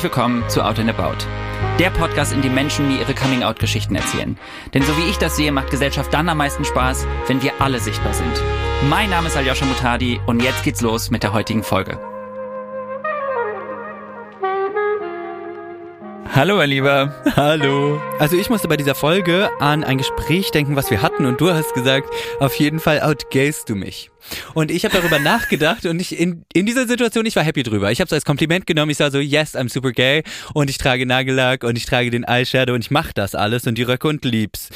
Herzlich willkommen zu Out and About. Der Podcast, in dem Menschen mir ihre Coming-out-Geschichten erzählen. Denn so wie ich das sehe, macht Gesellschaft dann am meisten Spaß, wenn wir alle sichtbar sind. Mein Name ist Aljoscha Mutadi und jetzt geht's los mit der heutigen Folge. Hallo, mein Lieber. Hallo. Also ich musste bei dieser Folge an ein Gespräch denken, was wir hatten und du hast gesagt, auf jeden Fall outgayst du mich. Und ich habe darüber nachgedacht und ich in, in dieser Situation, ich war happy drüber. Ich habe es als Kompliment genommen. Ich war so, yes, I'm super gay und ich trage Nagellack und ich trage den Eyeshadow und ich mache das alles und die Röcke und lieb's.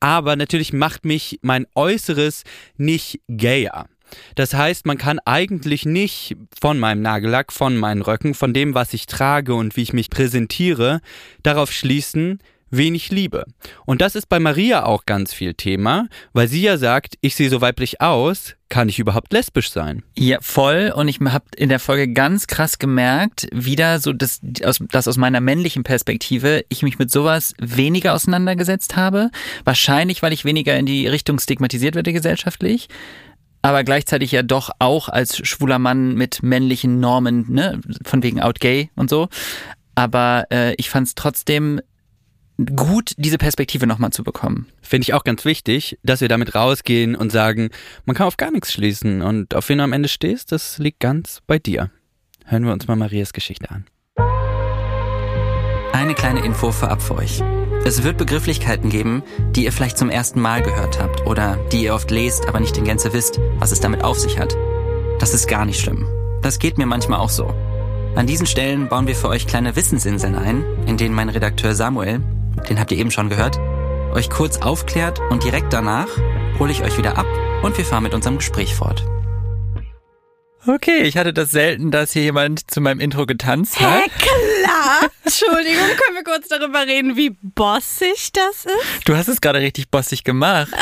Aber natürlich macht mich mein Äußeres nicht gayer. Das heißt, man kann eigentlich nicht von meinem Nagellack, von meinen Röcken, von dem, was ich trage und wie ich mich präsentiere, darauf schließen, wen ich liebe. Und das ist bei Maria auch ganz viel Thema, weil sie ja sagt, ich sehe so weiblich aus, kann ich überhaupt lesbisch sein? Ja, voll. Und ich habe in der Folge ganz krass gemerkt, wieder so, dass, dass aus meiner männlichen Perspektive ich mich mit sowas weniger auseinandergesetzt habe. Wahrscheinlich, weil ich weniger in die Richtung stigmatisiert werde gesellschaftlich aber gleichzeitig ja doch auch als schwuler Mann mit männlichen Normen, ne, von wegen out gay und so. Aber äh, ich fand es trotzdem gut, diese Perspektive nochmal zu bekommen. Finde ich auch ganz wichtig, dass wir damit rausgehen und sagen, man kann auf gar nichts schließen und auf wen du am Ende stehst, das liegt ganz bei dir. Hören wir uns mal Marias Geschichte an. Eine kleine Info vorab für euch. Es wird Begrifflichkeiten geben, die ihr vielleicht zum ersten Mal gehört habt oder die ihr oft lest, aber nicht in Gänze wisst, was es damit auf sich hat. Das ist gar nicht schlimm. Das geht mir manchmal auch so. An diesen Stellen bauen wir für euch kleine Wissensinseln ein, in denen mein Redakteur Samuel, den habt ihr eben schon gehört, euch kurz aufklärt und direkt danach hole ich euch wieder ab und wir fahren mit unserem Gespräch fort. Okay, ich hatte das selten, dass hier jemand zu meinem Intro getanzt hat. Hä, klar. Entschuldigung, können wir kurz darüber reden, wie bossig das ist? Du hast es gerade richtig bossig gemacht.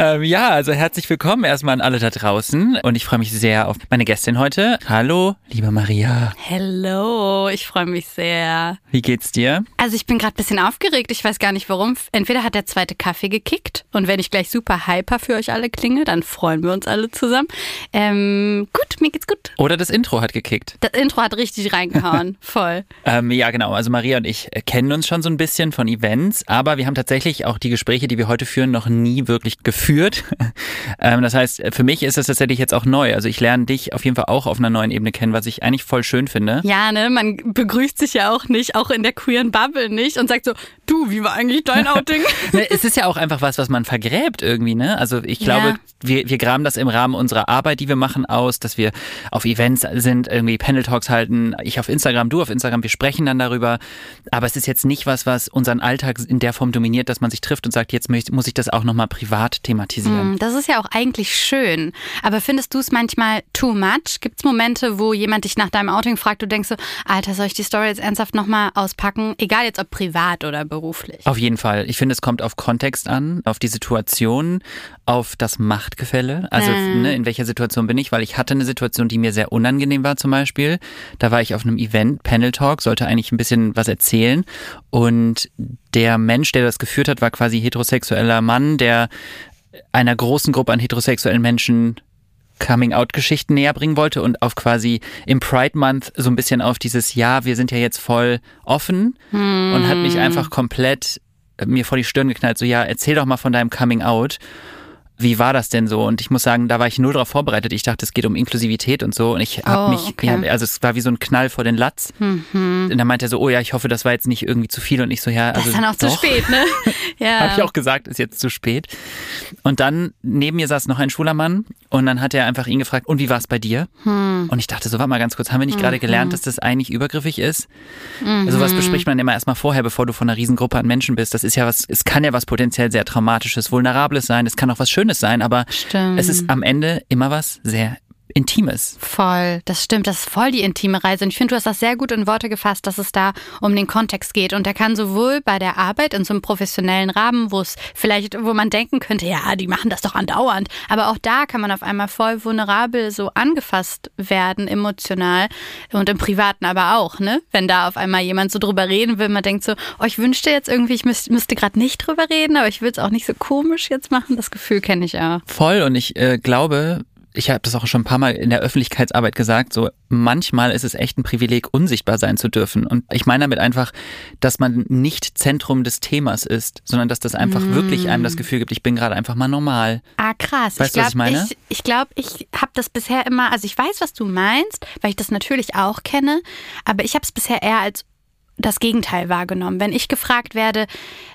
Ähm, ja, also herzlich willkommen erstmal an alle da draußen und ich freue mich sehr auf meine Gästin heute. Hallo, liebe Maria. Hello, ich freue mich sehr. Wie geht's dir? Also ich bin gerade ein bisschen aufgeregt, ich weiß gar nicht warum. Entweder hat der zweite Kaffee gekickt und wenn ich gleich super hyper für euch alle klinge, dann freuen wir uns alle zusammen. Ähm, gut, mir geht's gut. Oder das Intro hat gekickt. Das Intro hat richtig reingehauen, voll. Ähm, ja, genau. Also Maria und ich kennen uns schon so ein bisschen von Events, aber wir haben tatsächlich auch die Gespräche, die wir heute führen, noch nie wirklich geführt geführt. ähm, das heißt, für mich ist das tatsächlich jetzt auch neu. Also ich lerne dich auf jeden Fall auch auf einer neuen Ebene kennen, was ich eigentlich voll schön finde. Ja, ne, man begrüßt sich ja auch nicht, auch in der queeren Bubble nicht und sagt so, du, wie war eigentlich dein Outing? ne, es ist ja auch einfach was, was man vergräbt irgendwie, ne? Also ich glaube, ja. wir, wir graben das im Rahmen unserer Arbeit, die wir machen, aus, dass wir auf Events sind, irgendwie Panel Talks halten, ich auf Instagram, du auf Instagram, wir sprechen dann darüber. Aber es ist jetzt nicht was, was unseren Alltag in der Form dominiert, dass man sich trifft und sagt, jetzt muss ich das auch nochmal privat thematisieren. Hm, das ist ja auch eigentlich schön. Aber findest du es manchmal too much? Gibt es Momente, wo jemand dich nach deinem Outing fragt, du denkst so, Alter, soll ich die Story jetzt ernsthaft nochmal auspacken? Egal jetzt ob privat oder beruflich. Auf jeden Fall. Ich finde, es kommt auf Kontext an, auf die Situation, auf das Machtgefälle. Also mhm. ne, in welcher Situation bin ich? Weil ich hatte eine Situation, die mir sehr unangenehm war zum Beispiel. Da war ich auf einem Event, Panel Talk, sollte eigentlich ein bisschen was erzählen. Und der Mensch, der das geführt hat, war quasi heterosexueller Mann, der einer großen Gruppe an heterosexuellen Menschen Coming-out-Geschichten näher bringen wollte und auf quasi im Pride Month so ein bisschen auf dieses Ja, wir sind ja jetzt voll offen hm. und hat mich einfach komplett mir vor die Stirn geknallt, so ja, erzähl doch mal von deinem Coming-out wie war das denn so? Und ich muss sagen, da war ich null darauf vorbereitet. Ich dachte, es geht um Inklusivität und so. Und ich habe oh, mich, okay. ja, also es war wie so ein Knall vor den Latz. Mhm. Und dann meinte er so, oh ja, ich hoffe, das war jetzt nicht irgendwie zu viel. Und ich so, ja, also. Das ist dann auch doch. zu spät, ne? ja. habe ich auch gesagt, ist jetzt zu spät. Und dann neben mir saß noch ein schwuler Mann und dann hat er einfach ihn gefragt, und wie war es bei dir? Hm. Und ich dachte so, warte mal ganz kurz, haben wir nicht mhm. gerade gelernt, dass das eigentlich übergriffig ist? Mhm. Also was bespricht man immer erstmal vorher, bevor du von einer Riesengruppe an Menschen bist? Das ist ja was, es kann ja was potenziell sehr Traumatisches, Vulnerables sein, es kann auch was Schönes sein, aber Stimmt. es ist am Ende immer was sehr Intimes. Voll, das stimmt. Das ist voll die intime Reise. Und ich finde, du hast das sehr gut in Worte gefasst, dass es da um den Kontext geht. Und der kann sowohl bei der Arbeit in so einem professionellen Rahmen, wo es vielleicht, wo man denken könnte, ja, die machen das doch andauernd. Aber auch da kann man auf einmal voll vulnerabel so angefasst werden, emotional. Und im Privaten aber auch, ne? Wenn da auf einmal jemand so drüber reden will, man denkt so, oh, ich wünschte jetzt irgendwie, ich müsste, müsste gerade nicht drüber reden, aber ich will es auch nicht so komisch jetzt machen. Das Gefühl kenne ich auch. Voll. Und ich äh, glaube, ich habe das auch schon ein paar Mal in der Öffentlichkeitsarbeit gesagt, so manchmal ist es echt ein Privileg, unsichtbar sein zu dürfen. Und ich meine damit einfach, dass man nicht Zentrum des Themas ist, sondern dass das einfach mm. wirklich einem das Gefühl gibt, ich bin gerade einfach mal normal. Ah, krass. Weißt ich du, was ich meine? Ich, ich glaube, ich habe das bisher immer, also ich weiß, was du meinst, weil ich das natürlich auch kenne, aber ich habe es bisher eher als das Gegenteil wahrgenommen. Wenn ich gefragt werde,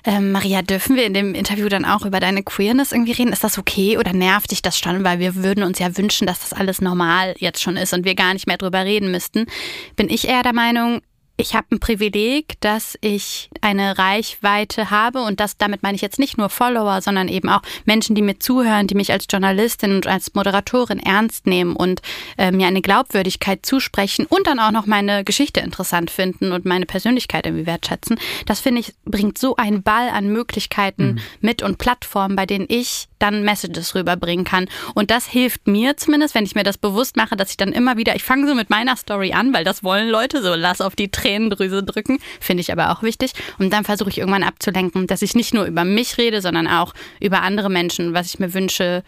äh, Maria, dürfen wir in dem Interview dann auch über deine Queerness irgendwie reden? Ist das okay oder nervt dich das schon? Weil wir würden uns ja wünschen, dass das alles normal jetzt schon ist und wir gar nicht mehr drüber reden müssten. Bin ich eher der Meinung, ich habe ein Privileg, dass ich eine Reichweite habe und das damit meine ich jetzt nicht nur Follower, sondern eben auch Menschen, die mir zuhören, die mich als Journalistin und als Moderatorin ernst nehmen und äh, mir eine Glaubwürdigkeit zusprechen und dann auch noch meine Geschichte interessant finden und meine Persönlichkeit irgendwie wertschätzen. Das finde ich bringt so einen Ball an Möglichkeiten mhm. mit und Plattformen, bei denen ich dann Messages rüberbringen kann. Und das hilft mir zumindest, wenn ich mir das bewusst mache, dass ich dann immer wieder, ich fange so mit meiner Story an, weil das wollen Leute so, lass auf die Tränendrüse drücken, finde ich aber auch wichtig. Und dann versuche ich irgendwann abzulenken, dass ich nicht nur über mich rede, sondern auch über andere Menschen, was ich mir wünsche,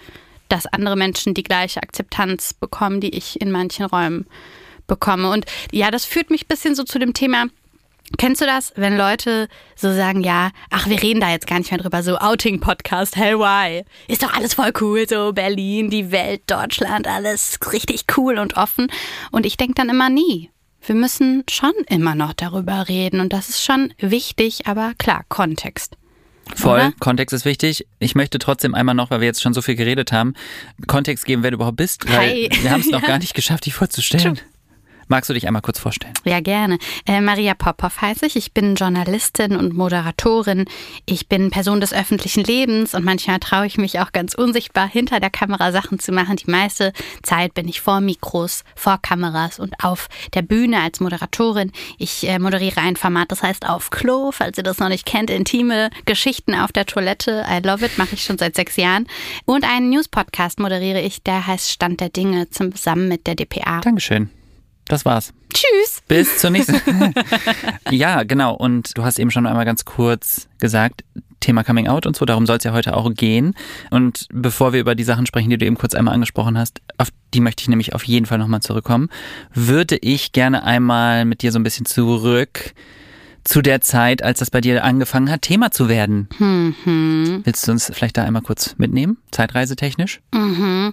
dass andere Menschen die gleiche Akzeptanz bekommen, die ich in manchen Räumen bekomme. Und ja, das führt mich ein bisschen so zu dem Thema, Kennst du das, wenn Leute so sagen, ja, ach, wir reden da jetzt gar nicht mehr drüber, so Outing-Podcast, hell why? Ist doch alles voll cool, so Berlin, die Welt, Deutschland, alles richtig cool und offen. Und ich denke dann immer nie. Wir müssen schon immer noch darüber reden und das ist schon wichtig, aber klar, Kontext. Voll, Oder? Kontext ist wichtig. Ich möchte trotzdem einmal noch, weil wir jetzt schon so viel geredet haben, Kontext geben, wer du überhaupt bist, weil Hi. wir haben es noch ja. gar nicht geschafft, dich vorzustellen. Magst du dich einmal kurz vorstellen? Ja, gerne. Äh, Maria Popov heiße ich. Ich bin Journalistin und Moderatorin. Ich bin Person des öffentlichen Lebens und manchmal traue ich mich auch ganz unsichtbar hinter der Kamera Sachen zu machen. Die meiste Zeit bin ich vor Mikros, vor Kameras und auf der Bühne als Moderatorin. Ich äh, moderiere ein Format, das heißt Auf Klo, falls ihr das noch nicht kennt. Intime Geschichten auf der Toilette. I love it, mache ich schon seit sechs Jahren. Und einen News-Podcast moderiere ich, der heißt Stand der Dinge zusammen mit der DPA. Dankeschön. Das war's. Tschüss. Bis zur nächsten. ja, genau. Und du hast eben schon einmal ganz kurz gesagt, Thema Coming Out und so, darum soll es ja heute auch gehen. Und bevor wir über die Sachen sprechen, die du eben kurz einmal angesprochen hast, auf die möchte ich nämlich auf jeden Fall nochmal zurückkommen, würde ich gerne einmal mit dir so ein bisschen zurück zu der Zeit, als das bei dir angefangen hat, Thema zu werden. Mhm. Willst du uns vielleicht da einmal kurz mitnehmen, zeitreisetechnisch? Mhm.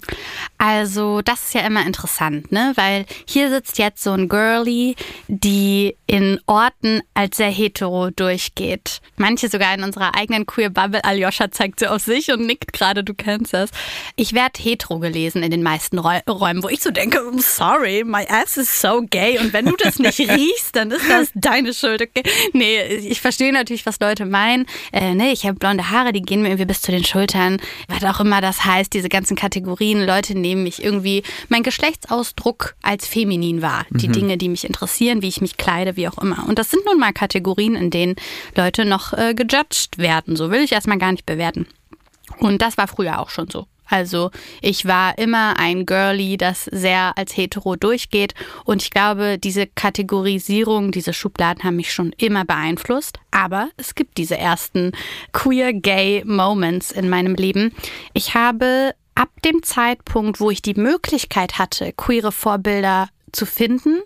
Also, das ist ja immer interessant, ne? Weil hier sitzt jetzt so ein Girlie, die in Orten als sehr hetero durchgeht. Manche sogar in unserer eigenen Queer Bubble. Aljoscha zeigt sie auf sich und nickt gerade, du kennst das. Ich werde hetero gelesen in den meisten Räumen, wo ich so denke, sorry, my ass is so gay. Und wenn du das nicht riechst, dann ist das deine Schuld, okay? nee, ich verstehe natürlich, was Leute meinen. Äh, nee, ich habe blonde Haare, die gehen mir irgendwie bis zu den Schultern. Was auch immer das heißt, diese ganzen Kategorien. Leute nehmen mich irgendwie, mein Geschlechtsausdruck als feminin wahr. Die mhm. Dinge, die mich interessieren, wie ich mich kleide, wie auch immer. Und das sind nun mal Kategorien, in denen Leute noch äh, gejudged werden. So will ich erstmal gar nicht bewerten. Und das war früher auch schon so. Also ich war immer ein Girlie, das sehr als hetero durchgeht. Und ich glaube, diese Kategorisierung, diese Schubladen haben mich schon immer beeinflusst. Aber es gibt diese ersten queer-gay-Moments in meinem Leben. Ich habe ab dem Zeitpunkt, wo ich die Möglichkeit hatte, queere Vorbilder zu finden,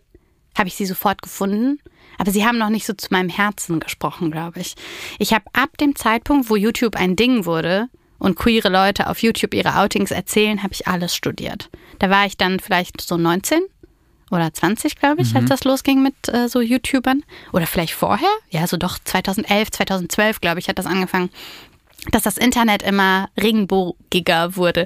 habe ich sie sofort gefunden. Aber sie haben noch nicht so zu meinem Herzen gesprochen, glaube ich. Ich habe ab dem Zeitpunkt, wo YouTube ein Ding wurde, und queere Leute auf YouTube ihre Outings erzählen, habe ich alles studiert. Da war ich dann vielleicht so 19 oder 20, glaube ich, mhm. als das losging mit äh, so YouTubern. Oder vielleicht vorher? Ja, so doch 2011, 2012, glaube ich, hat das angefangen dass das Internet immer regenbogiger wurde.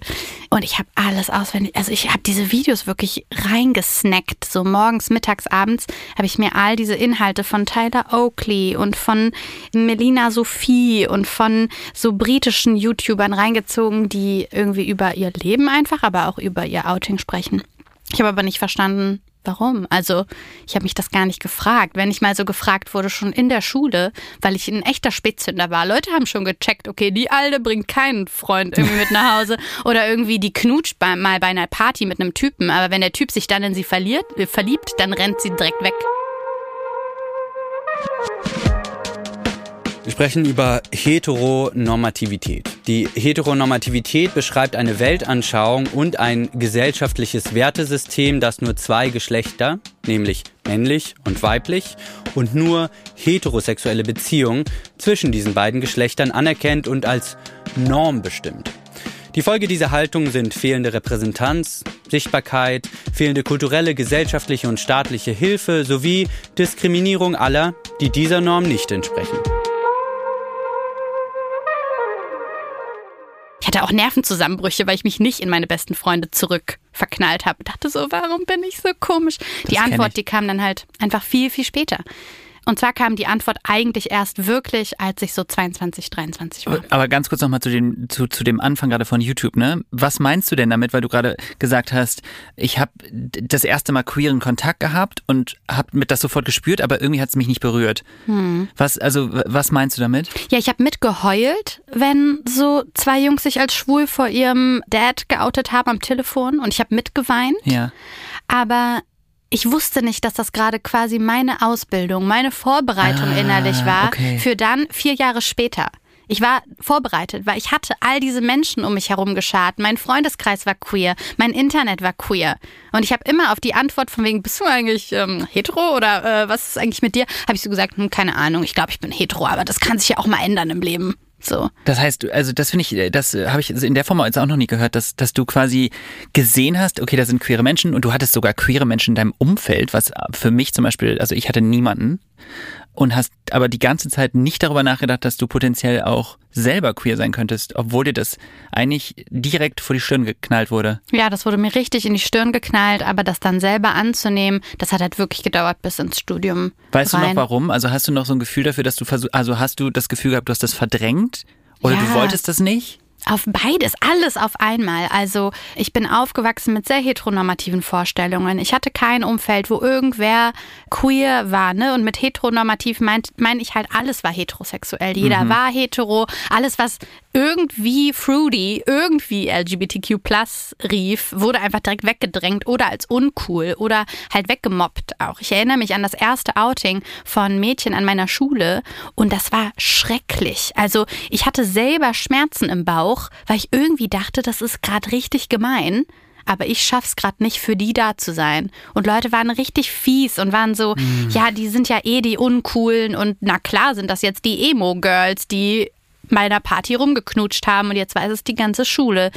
Und ich habe alles auswendig, also ich habe diese Videos wirklich reingesnackt. So morgens, mittags, abends habe ich mir all diese Inhalte von Tyler Oakley und von Melina Sophie und von so britischen YouTubern reingezogen, die irgendwie über ihr Leben einfach, aber auch über ihr Outing sprechen. Ich habe aber nicht verstanden, Warum? Also, ich habe mich das gar nicht gefragt. Wenn ich mal so gefragt wurde, schon in der Schule, weil ich ein echter Spätzünder war. Leute haben schon gecheckt, okay, die Alte bringt keinen Freund irgendwie mit nach Hause oder irgendwie die knutscht bei, mal bei einer Party mit einem Typen. Aber wenn der Typ sich dann in sie verliert, äh, verliebt, dann rennt sie direkt weg. Wir sprechen über Heteronormativität. Die Heteronormativität beschreibt eine Weltanschauung und ein gesellschaftliches Wertesystem, das nur zwei Geschlechter, nämlich männlich und weiblich, und nur heterosexuelle Beziehungen zwischen diesen beiden Geschlechtern anerkennt und als Norm bestimmt. Die Folge dieser Haltung sind fehlende Repräsentanz, Sichtbarkeit, fehlende kulturelle, gesellschaftliche und staatliche Hilfe sowie Diskriminierung aller, die dieser Norm nicht entsprechen. Ich hatte auch Nervenzusammenbrüche, weil ich mich nicht in meine besten Freunde zurück verknallt habe. Dachte so, warum bin ich so komisch? Das die Antwort, die kam dann halt einfach viel, viel später. Und zwar kam die Antwort eigentlich erst wirklich, als ich so 22, 23 war. Aber ganz kurz nochmal zu dem, zu, zu dem Anfang gerade von YouTube, ne? Was meinst du denn damit, weil du gerade gesagt hast, ich habe das erste Mal queeren Kontakt gehabt und habe mit das sofort gespürt, aber irgendwie hat es mich nicht berührt. Was, also, was meinst du damit? Ja, ich habe mitgeheult, wenn so zwei Jungs sich als schwul vor ihrem Dad geoutet haben am Telefon und ich habe mitgeweint. Ja. aber ich wusste nicht, dass das gerade quasi meine Ausbildung, meine Vorbereitung Ah, innerlich war okay. für dann vier Jahre später. Ich war vorbereitet, weil ich hatte all diese Menschen um mich herum geschart. Mein Freundeskreis war queer, mein Internet war queer. Und ich habe immer auf die Antwort von wegen, bist du eigentlich ähm, hetero oder äh, was ist eigentlich mit dir? Habe ich so gesagt, hm, keine Ahnung, ich glaube, ich bin hetero, aber das kann sich ja auch mal ändern im Leben. So. Das heißt, also das finde ich, das habe ich in der Form jetzt auch noch nie gehört, dass, dass du quasi gesehen hast, okay, da sind queere Menschen und du hattest sogar queere Menschen in deinem Umfeld, was für mich zum Beispiel, also ich hatte niemanden und hast aber die ganze Zeit nicht darüber nachgedacht, dass du potenziell auch selber queer sein könntest, obwohl dir das eigentlich direkt vor die Stirn geknallt wurde. Ja, das wurde mir richtig in die Stirn geknallt, aber das dann selber anzunehmen, das hat halt wirklich gedauert bis ins Studium. Weißt du rein. noch warum? Also hast du noch so ein Gefühl dafür, dass du versuchst, also hast du das Gefühl gehabt, du hast das verdrängt? Oder Ja. du wolltest das nicht? Auf beides, alles auf einmal. Also ich bin aufgewachsen mit sehr heteronormativen Vorstellungen. Ich hatte kein Umfeld, wo irgendwer queer war, ne? Und mit heteronormativ meine ich halt, alles war heterosexuell. Jeder war hetero. Alles, was irgendwie fruity, irgendwie LGBTQ rief, wurde einfach direkt weggedrängt oder als uncool oder halt weggemobbt auch. Ich erinnere mich an das erste Outing von Mädchen an meiner Schule und das war schrecklich. Also ich hatte selber Schmerzen im Bauch, weil ich irgendwie dachte, das ist gerade richtig gemein. Aber ich schaff's gerade nicht, für die da zu sein. Und Leute waren richtig fies und waren so, ja, die sind ja eh die Uncoolen und na klar sind das jetzt die Emo-Girls, die bei einer Party rumgeknutscht haben und jetzt weiß es die ganze Schule.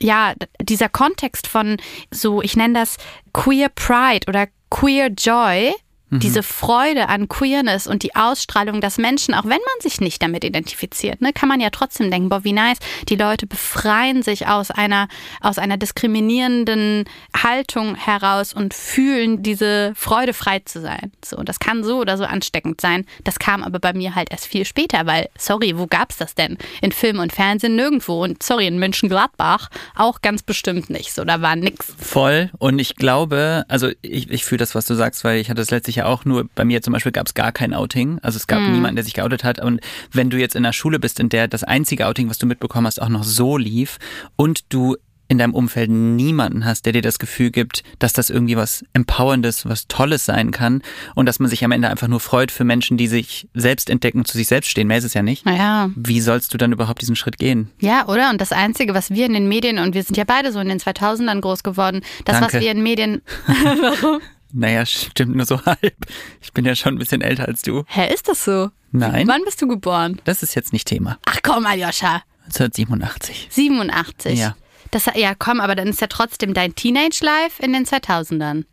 Ja, dieser Kontext von so, ich nenne das Queer Pride oder Queer Joy, diese Freude an Queerness und die Ausstrahlung, dass Menschen, auch wenn man sich nicht damit identifiziert, ne, kann man ja trotzdem denken, boah, wie nice, die Leute befreien sich aus einer, aus einer diskriminierenden Haltung heraus und fühlen diese Freude, frei zu sein. So, und das kann so oder so ansteckend sein. Das kam aber bei mir halt erst viel später, weil, sorry, wo gab's das denn? In Film und Fernsehen nirgendwo. Und sorry, in Mönchengladbach auch ganz bestimmt nicht. So, da war nix. Voll. Und ich glaube, also ich, ich fühle das, was du sagst, weil ich hatte es letztlich ja auch nur, bei mir zum Beispiel gab es gar kein Outing. Also es gab niemanden, der sich geoutet hat. Und wenn du jetzt in einer Schule bist, in der das einzige Outing, was du mitbekommen hast, auch noch so lief und du in deinem Umfeld niemanden hast, der dir das Gefühl gibt, dass das irgendwie was Empowerndes, was Tolles sein kann und dass man sich am Ende einfach nur freut für Menschen, die sich selbst entdecken, zu sich selbst stehen. Mehr ist es ja nicht. Naja. Wie sollst du dann überhaupt diesen Schritt gehen? Ja, oder? Und das Einzige, was wir in den Medien, und wir sind ja beide so in den 2000ern groß geworden, das, Danke. was wir in Medien. Naja, stimmt nur so halb. Ich bin ja schon ein bisschen älter als du. Hä, ist das so? Nein. Wann bist du geboren? Das ist jetzt nicht Thema. Ach komm, Aljoscha. 1987. 87. Ja. Das, ja, komm, aber dann ist ja trotzdem dein Teenage-Life in den 2000ern.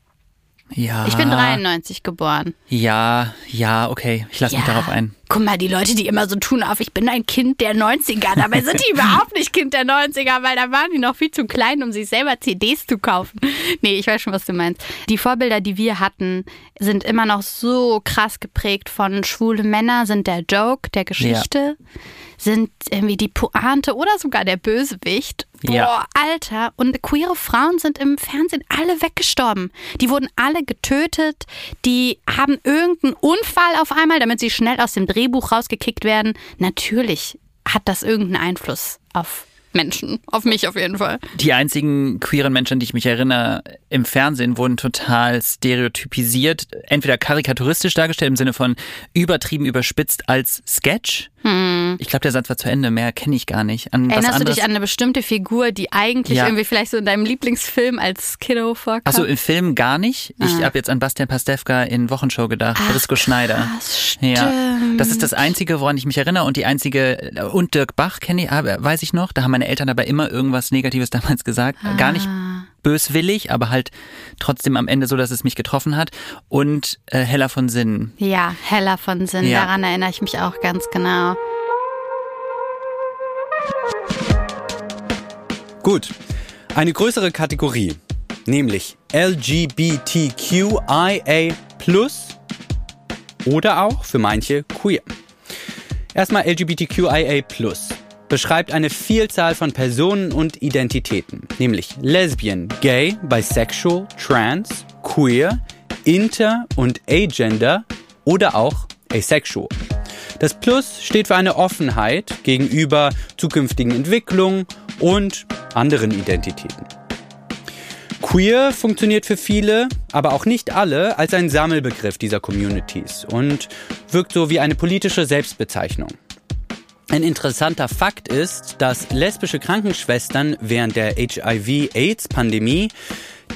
Ja. Ich bin 93 geboren. Ja, ja, okay. Ich lasse mich darauf ein. Guck mal, die Leute, die immer so tun auf, ich bin ein Kind der 90er. Dabei sind die überhaupt nicht Kind der 90er, weil da waren die noch viel zu klein, um sich selber CDs zu kaufen. Nee, ich weiß schon, was du meinst. Die Vorbilder, die wir hatten, sind immer noch so krass geprägt von schwule Männer, sind der Joke der Geschichte, sind irgendwie die Pointe oder sogar der Bösewicht. Boah, Ja. Alter. Und queere Frauen sind im Fernsehen alle weggestorben. Die wurden alle getötet. Die haben irgendeinen Unfall auf einmal, damit sie schnell aus dem Drehbuch rausgekickt werden. Natürlich hat das irgendeinen Einfluss auf Menschen. Auf mich auf jeden Fall. Die einzigen queeren Menschen, die ich mich erinnere, im Fernsehen wurden total stereotypisiert, entweder karikaturistisch dargestellt im Sinne von übertrieben überspitzt als Sketch Ich glaube, der Satz war zu Ende. Mehr kenne ich gar nicht. An Erinnerst du dich an eine bestimmte Figur, die eigentlich Ja. irgendwie vielleicht so in deinem Lieblingsfilm als Kiddo vorkam? Also im Film gar nicht. Ich Ah. habe jetzt an Bastian Pastewka in Wochenshow gedacht. Brisco Schneider. krass, Ja, das ist das Einzige, woran ich mich erinnere. Und die einzige, und Dirk Bach kenne ich, weiß ich noch. Da haben meine Eltern aber immer irgendwas Negatives damals gesagt. Gar nicht Ah. böswillig, aber halt trotzdem am Ende so, dass es mich getroffen hat. Und äh, Hella von Sinnen. Ja, heller von Sinn. Ja. Daran erinnere ich mich auch ganz genau. Gut. Eine größere Kategorie, nämlich LGBTQIA oder auch für manche queer. Erstmal LGBTQIA beschreibt eine Vielzahl von Personen und Identitäten, nämlich Lesbian, Gay, Bisexual, Trans, Queer, Inter und Agender oder auch Asexual. Das Plus steht für eine Offenheit gegenüber zukünftigen Entwicklungen und anderen Identitäten. Queer funktioniert für viele, aber auch nicht alle, als ein Sammelbegriff dieser Communities und wirkt so wie eine politische Selbstbezeichnung. Ein interessanter Fakt ist, dass lesbische Krankenschwestern während der HIV-AIDS-Pandemie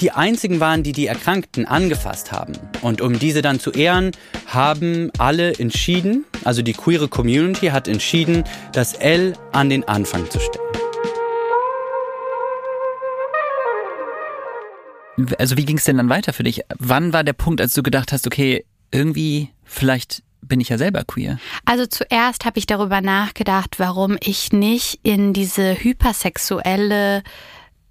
die einzigen waren, die die Erkrankten angefasst haben. Und um diese dann zu ehren, haben alle entschieden, also die queere Community hat entschieden, das L an den Anfang zu stellen. Also wie ging es denn dann weiter für dich? Wann war der Punkt, als du gedacht hast, okay, irgendwie, vielleicht bin ich ja selber queer? Also zuerst habe ich darüber nachgedacht, warum ich nicht in diese hypersexuelle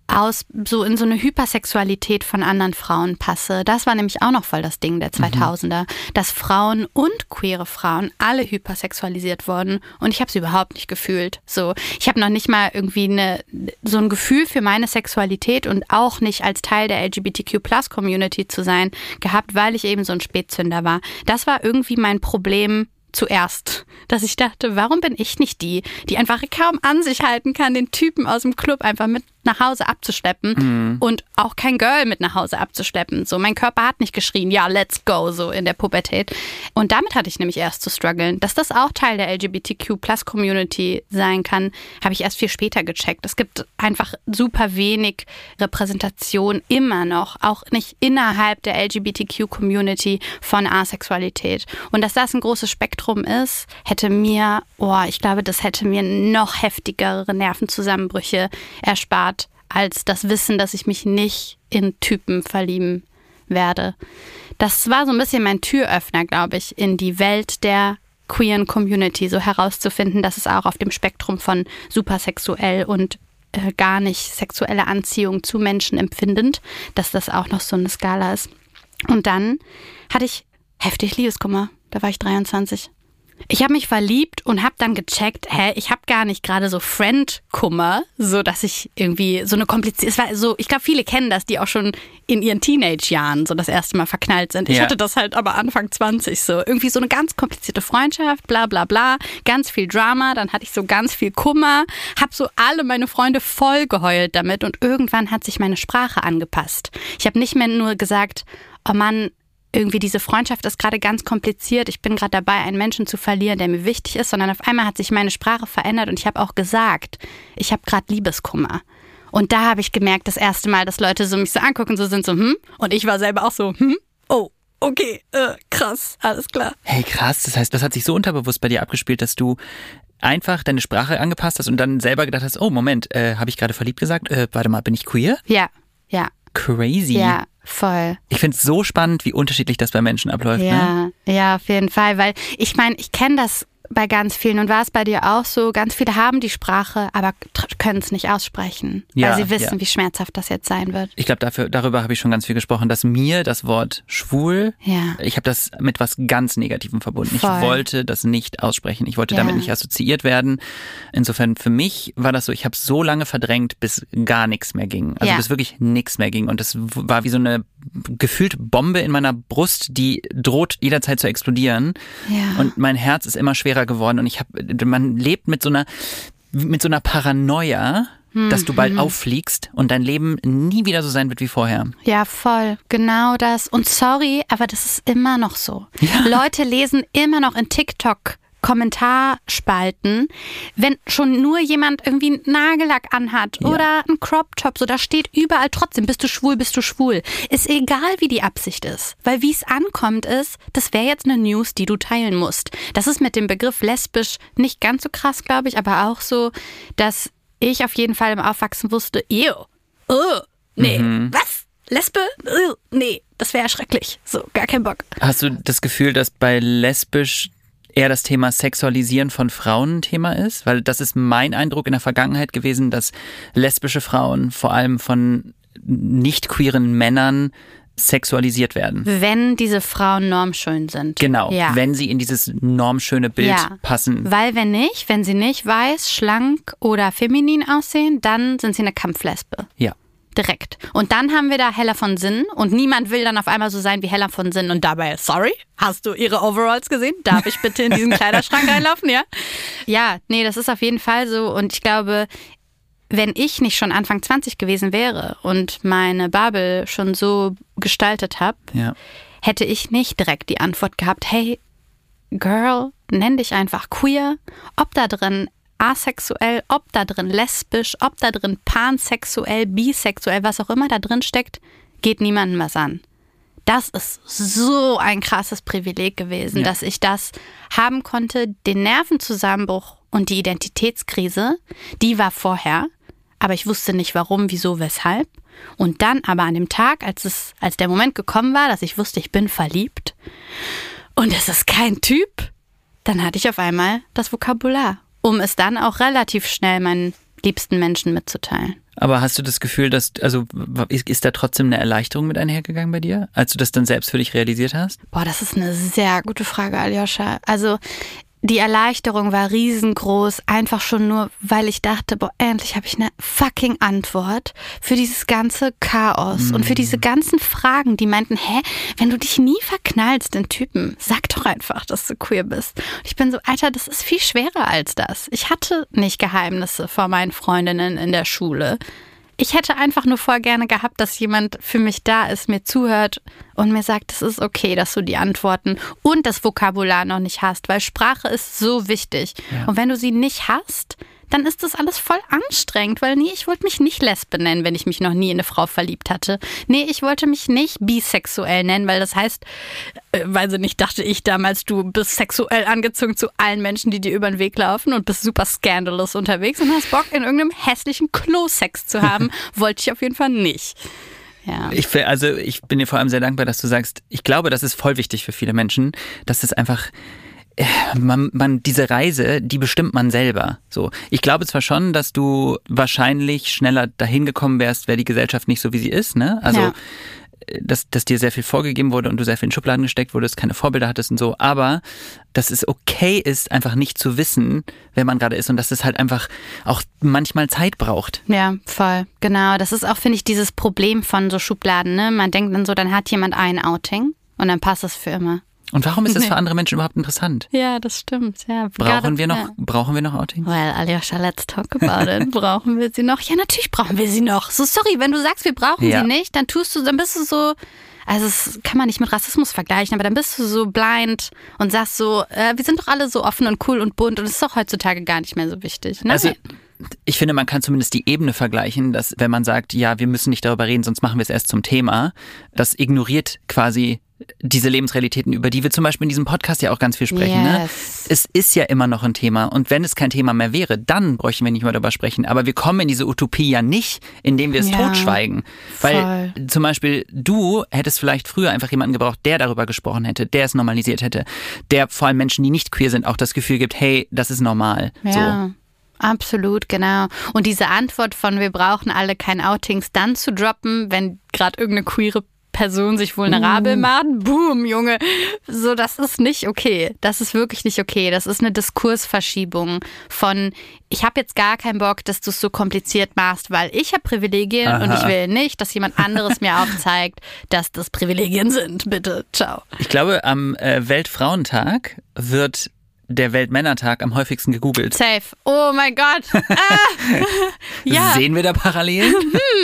aus so in so eine Hypersexualität von anderen Frauen passe. Das war nämlich auch noch voll das Ding der 2000er, dass Frauen und queere Frauen alle hypersexualisiert wurden und ich habe sie überhaupt nicht gefühlt. So, ich habe noch nicht mal irgendwie eine so ein Gefühl für meine Sexualität und auch nicht als Teil der LGBTQ Community zu sein gehabt, weil ich eben so ein Spätzünder war. Das war irgendwie mein Problem zuerst, dass ich dachte, warum bin ich nicht die, die einfach kaum an sich halten kann, den Typen aus dem Club einfach mit nach Hause abzuschleppen und auch kein Girl mit nach Hause abzuschleppen. So, mein Körper hat nicht geschrien, ja, let's go, so in der Pubertät. Und damit hatte ich nämlich erst zu strugglen. Dass das auch Teil der LGBTQ-Plus-Community sein kann, habe ich erst viel später gecheckt. Es gibt einfach super wenig Repräsentation immer noch, auch nicht innerhalb der LGBTQ-Community von Asexualität. Und dass das ein großes Spektrum ist, hätte mir, oh, ich glaube, das hätte mir noch heftigere Nervenzusammenbrüche erspart, als das Wissen, dass ich mich nicht in Typen verlieben werde. Das war so ein bisschen mein Türöffner, glaube ich, in die Welt der queeren Community, so herauszufinden, dass es auch auf dem Spektrum von supersexuell und äh, gar nicht sexuelle Anziehung zu Menschen empfindend, dass das auch noch so eine Skala ist. Und dann hatte ich heftig Liebeskummer. Da war ich 23. Ich habe mich verliebt und habe dann gecheckt, hä, ich habe gar nicht gerade so Friend-Kummer, so dass ich irgendwie so eine komplizierte, es war so, ich glaube, viele kennen das, die auch schon in ihren Teenage-Jahren so das erste Mal verknallt sind. Ich Ja. hatte das halt aber Anfang 20 so, irgendwie so eine ganz komplizierte Freundschaft, bla bla bla, ganz viel Drama, dann hatte ich so ganz viel Kummer, habe so alle meine Freunde voll geheult damit und irgendwann hat sich meine Sprache angepasst. Ich habe nicht mehr nur gesagt, oh Mann, irgendwie diese Freundschaft ist gerade ganz kompliziert. Ich bin gerade dabei, einen Menschen zu verlieren, der mir wichtig ist, sondern auf einmal hat sich meine Sprache verändert und ich habe auch gesagt, ich habe gerade Liebeskummer. Und da habe ich gemerkt, das erste Mal, dass Leute so mich so angucken, so sind so, hm? Und ich war selber auch so, hm? Oh, okay, äh, krass, alles klar. Hey, krass. Das heißt, das hat sich so unterbewusst bei dir abgespielt, dass du einfach deine Sprache angepasst hast und dann selber gedacht hast, oh, Moment, äh, habe ich gerade verliebt gesagt? Äh, warte mal, bin ich queer? Ja, ja, Crazy. ja, voll. Ich finde es so spannend, wie unterschiedlich das bei Menschen abläuft. Ne? Ja, ja, auf jeden Fall, weil ich meine, ich kenne das bei ganz vielen und war es bei dir auch so, ganz viele haben die Sprache, aber können es nicht aussprechen, Ja, weil sie wissen, ja. wie schmerzhaft das jetzt sein wird. Ich glaube, dafür, darüber habe ich schon ganz viel gesprochen, dass mir das Wort schwul, Ja. ich habe das mit was ganz Negativem verbunden. Voll. Ich wollte das nicht aussprechen. Ich wollte damit nicht assoziiert werden. Insofern für mich war das so, ich habe es so lange verdrängt, bis gar nichts mehr ging. Also bis wirklich nichts mehr ging. Und das war wie so eine gefühlte Bombe in meiner Brust, die droht jederzeit zu explodieren. Und mein Herz ist immer schwerer geworden. Und ich habe, man lebt mit so einer, mit so einer Paranoia, dass du Mhm. bald auffliegst und dein Leben nie wieder so sein wird wie vorher. Ja, voll. Genau das. Und sorry, aber das ist immer noch so. Leute lesen immer noch in TikTok Kommentarspalten, wenn schon nur jemand irgendwie einen Nagellack anhat Ja. oder einen Crop Top, so da steht überall trotzdem, bist du schwul, bist du schwul. Ist egal, wie die Absicht ist. Weil wie es ankommt ist, das wäre jetzt eine News, die du teilen musst. Das ist mit dem Begriff lesbisch nicht ganz so krass, glaube ich, aber auch so, dass ich auf jeden Fall im Aufwachsen wusste, ew, oh, nee, was? Lesbe? Uh, nee, das wäre schrecklich. So, gar kein Bock. Hast du das Gefühl, dass bei lesbisch eher das Thema Sexualisieren von Frauen ein Thema ist? Weil das ist mein Eindruck in der Vergangenheit gewesen, dass lesbische Frauen vor allem von nicht queeren Männern sexualisiert werden. Wenn diese Frauen normschön sind. Genau, Ja. wenn sie in dieses normschöne Bild Ja. passen. Weil wenn nicht, wenn sie nicht weiß, schlank oder feminin aussehen, dann sind sie eine Kampflesbe. Ja. Direkt. Und dann haben wir da Hella von Sinnen und niemand will dann auf einmal so sein wie Hella von Sinnen und dabei, sorry, hast du ihre Overalls gesehen? Darf ich bitte in diesen Kleiderschrank reinlaufen, ja? Ja, nee, das ist auf jeden Fall so und ich glaube, wenn ich nicht schon Anfang 20 gewesen wäre und meine Bubble schon so gestaltet habe, Ja. hätte ich nicht direkt die Antwort gehabt, hey, Girl, nenn dich einfach queer, ob da drin asexuell, ob da drin lesbisch, ob da drin pansexuell, bisexuell, was auch immer da drin steckt, geht niemandem was an. Das ist so ein krasses Privileg gewesen, Ja. dass ich das haben konnte. Den Nervenzusammenbruch und die Identitätskrise, die war vorher, aber ich wusste nicht warum, wieso, weshalb. Und dann aber an dem Tag, als es, als der Moment gekommen war, dass ich wusste, ich bin verliebt und es ist kein Typ, dann hatte ich auf einmal das Vokabular, um es dann auch relativ schnell meinen liebsten Menschen mitzuteilen. Aber hast du das Gefühl, dass, also ist, ist da trotzdem eine Erleichterung mit einhergegangen bei dir, als du das dann selbst für dich realisiert hast? Boah, das ist eine sehr gute Frage, Aljoscha. Also die Erleichterung war riesengroß, einfach schon nur, weil ich dachte, boah, endlich habe ich eine fucking Antwort für dieses ganze Chaos und für diese ganzen Fragen, die meinten, hä, wenn du dich nie verknallst in Typen, sag doch einfach, dass du queer bist. Und ich bin so, Alter, das ist viel schwerer als das. Ich hatte nicht Geheimnisse vor meinen Freundinnen in der Schule. Ich hätte einfach nur voll gerne gehabt, dass jemand für mich da ist, mir zuhört und mir sagt, es ist okay, dass du die Antworten und das Vokabular noch nicht hast, weil Sprache ist so wichtig. Und wenn du sie nicht hast, dann ist das alles voll anstrengend, weil nee, ich wollte mich nicht Lesbe nennen, wenn ich mich noch nie in eine Frau verliebt hatte. Nee, ich wollte mich nicht bisexuell nennen, weil das heißt, äh, weil sie nicht dachte ich damals, du bist sexuell angezogen zu allen Menschen, die dir über den Weg laufen und bist super scandalous unterwegs und hast Bock in irgendeinem hässlichen Klo-Sex zu haben, wollte ich auf jeden Fall nicht. Ja. Ich, also ich bin dir vor allem sehr dankbar, dass du sagst, ich glaube, das ist voll wichtig für viele Menschen, dass es einfach man, man diese Reise, die bestimmt man selber. So, ich glaube zwar schon, dass du wahrscheinlich schneller dahin gekommen wärst, wäre die Gesellschaft nicht so wie sie ist, ne? Also Ja. äh, dass, dass dir sehr viel vorgegeben wurde und du sehr viel in Schubladen gesteckt wurdest, keine Vorbilder hattest und so, aber dass es okay ist, einfach nicht zu wissen, wer man gerade ist und dass es halt einfach auch manchmal Zeit braucht. Ja, voll. Genau. Das ist auch, finde ich, dieses Problem von so Schubladen. Ne? Man denkt dann so, dann hat jemand ein Outing und dann passt es für immer. Und warum ist das Nee. für andere Menschen überhaupt interessant? Ja, das stimmt. Ja, Brauchen wir noch, Ja. brauchen wir noch Outings? Well, Aljoscha, let's talk about it. brauchen wir sie noch? Ja, natürlich brauchen wir sie noch. So, sorry, wenn du sagst, wir brauchen Ja. sie nicht, dann tust du, dann bist du so, also das kann man nicht mit Rassismus vergleichen, aber dann bist du so blind und sagst so, äh, wir sind doch alle so offen und cool und bunt und es ist doch heutzutage gar nicht mehr so wichtig. Nein. Also ich finde, man kann zumindest die Ebene vergleichen, dass wenn man sagt, ja, wir müssen nicht darüber reden, sonst machen wir es erst zum Thema, das ignoriert quasi diese Lebensrealitäten, über die wir zum Beispiel in diesem Podcast ja auch ganz viel sprechen. Ne? Yes. Es ist ja immer noch ein Thema und wenn es kein Thema mehr wäre, dann bräuchten wir nicht mehr darüber sprechen. Aber wir kommen in diese Utopie ja nicht, indem wir es Ja, totschweigen. Weil zum Beispiel du hättest vielleicht früher einfach jemanden gebraucht, der darüber gesprochen hätte, der es normalisiert hätte, der vor allem Menschen, die nicht queer sind, auch das Gefühl gibt, hey, das ist normal. So. Ja, absolut, genau. Und diese Antwort von wir brauchen alle kein Outings dann zu droppen, wenn gerade irgendeine queere Person sich vulnerabel macht, boom, Junge. So, das ist nicht okay. Das ist wirklich nicht okay. Das ist eine Diskursverschiebung von, ich habe jetzt gar keinen Bock, dass du es so kompliziert machst, weil ich habe Privilegien und Aha. ich will nicht, dass jemand anderes mir aufzeigt, dass das Privilegien sind. Bitte, ciao. Ich glaube, am äh, Weltfrauentag wird der Weltmännertag am häufigsten gegoogelt. Safe. Oh mein Gott. Ah. ja. Sehen wir da Parallelen?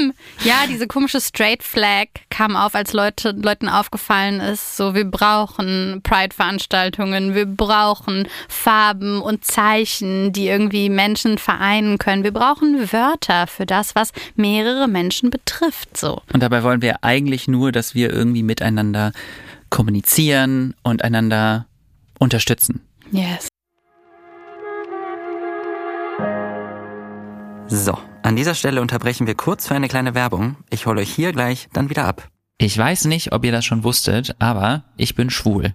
ja, diese komische Straight Flag kam auf, als Leute, Leuten aufgefallen ist, so wir brauchen Pride-Veranstaltungen, wir brauchen Farben und Zeichen, die irgendwie Menschen vereinen können. Wir brauchen Wörter für das, was mehrere Menschen betrifft. So. Und dabei wollen wir eigentlich nur, dass wir irgendwie miteinander kommunizieren und einander unterstützen. Yes. So, an dieser Stelle unterbrechen wir kurz für eine kleine Werbung. Ich hole euch hier gleich dann wieder ab. Ich weiß nicht, ob ihr das schon wusstet, aber ich bin schwul.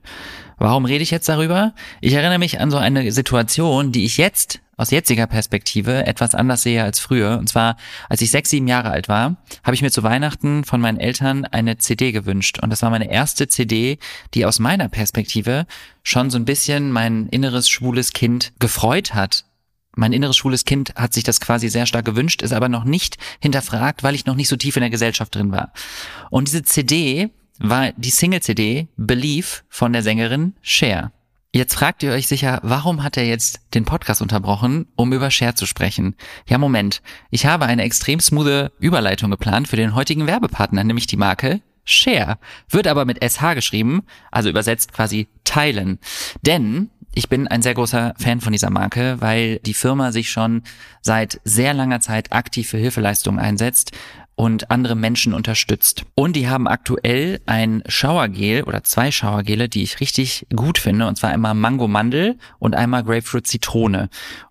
Warum rede ich jetzt darüber? Ich erinnere mich an so eine Situation, die ich jetzt aus jetziger Perspektive etwas anders sehe als früher. Und zwar, als ich sechs, sieben Jahre alt war, habe ich mir zu Weihnachten von meinen Eltern eine CD gewünscht. Und das war meine erste CD, die aus meiner Perspektive schon so ein bisschen mein inneres schwules Kind gefreut hat. Mein inneres schwules Kind hat sich das quasi sehr stark gewünscht, ist aber noch nicht hinterfragt, weil ich noch nicht so tief in der Gesellschaft drin war. Und diese CD war die Single-CD Believe von der Sängerin Cher. Jetzt fragt ihr euch sicher, warum hat er jetzt den Podcast unterbrochen, um über Share zu sprechen? Ja, Moment. Ich habe eine extrem smoothe Überleitung geplant für den heutigen Werbepartner, nämlich die Marke Share. Wird aber mit SH geschrieben, also übersetzt quasi teilen. Denn ich bin ein sehr großer Fan von dieser Marke, weil die Firma sich schon seit sehr langer Zeit aktiv für Hilfeleistungen einsetzt und andere Menschen unterstützt. Und die haben aktuell ein Showergel oder zwei Showergele, die ich richtig gut finde, und zwar einmal Mango Mandel und einmal Grapefruit Zitrone.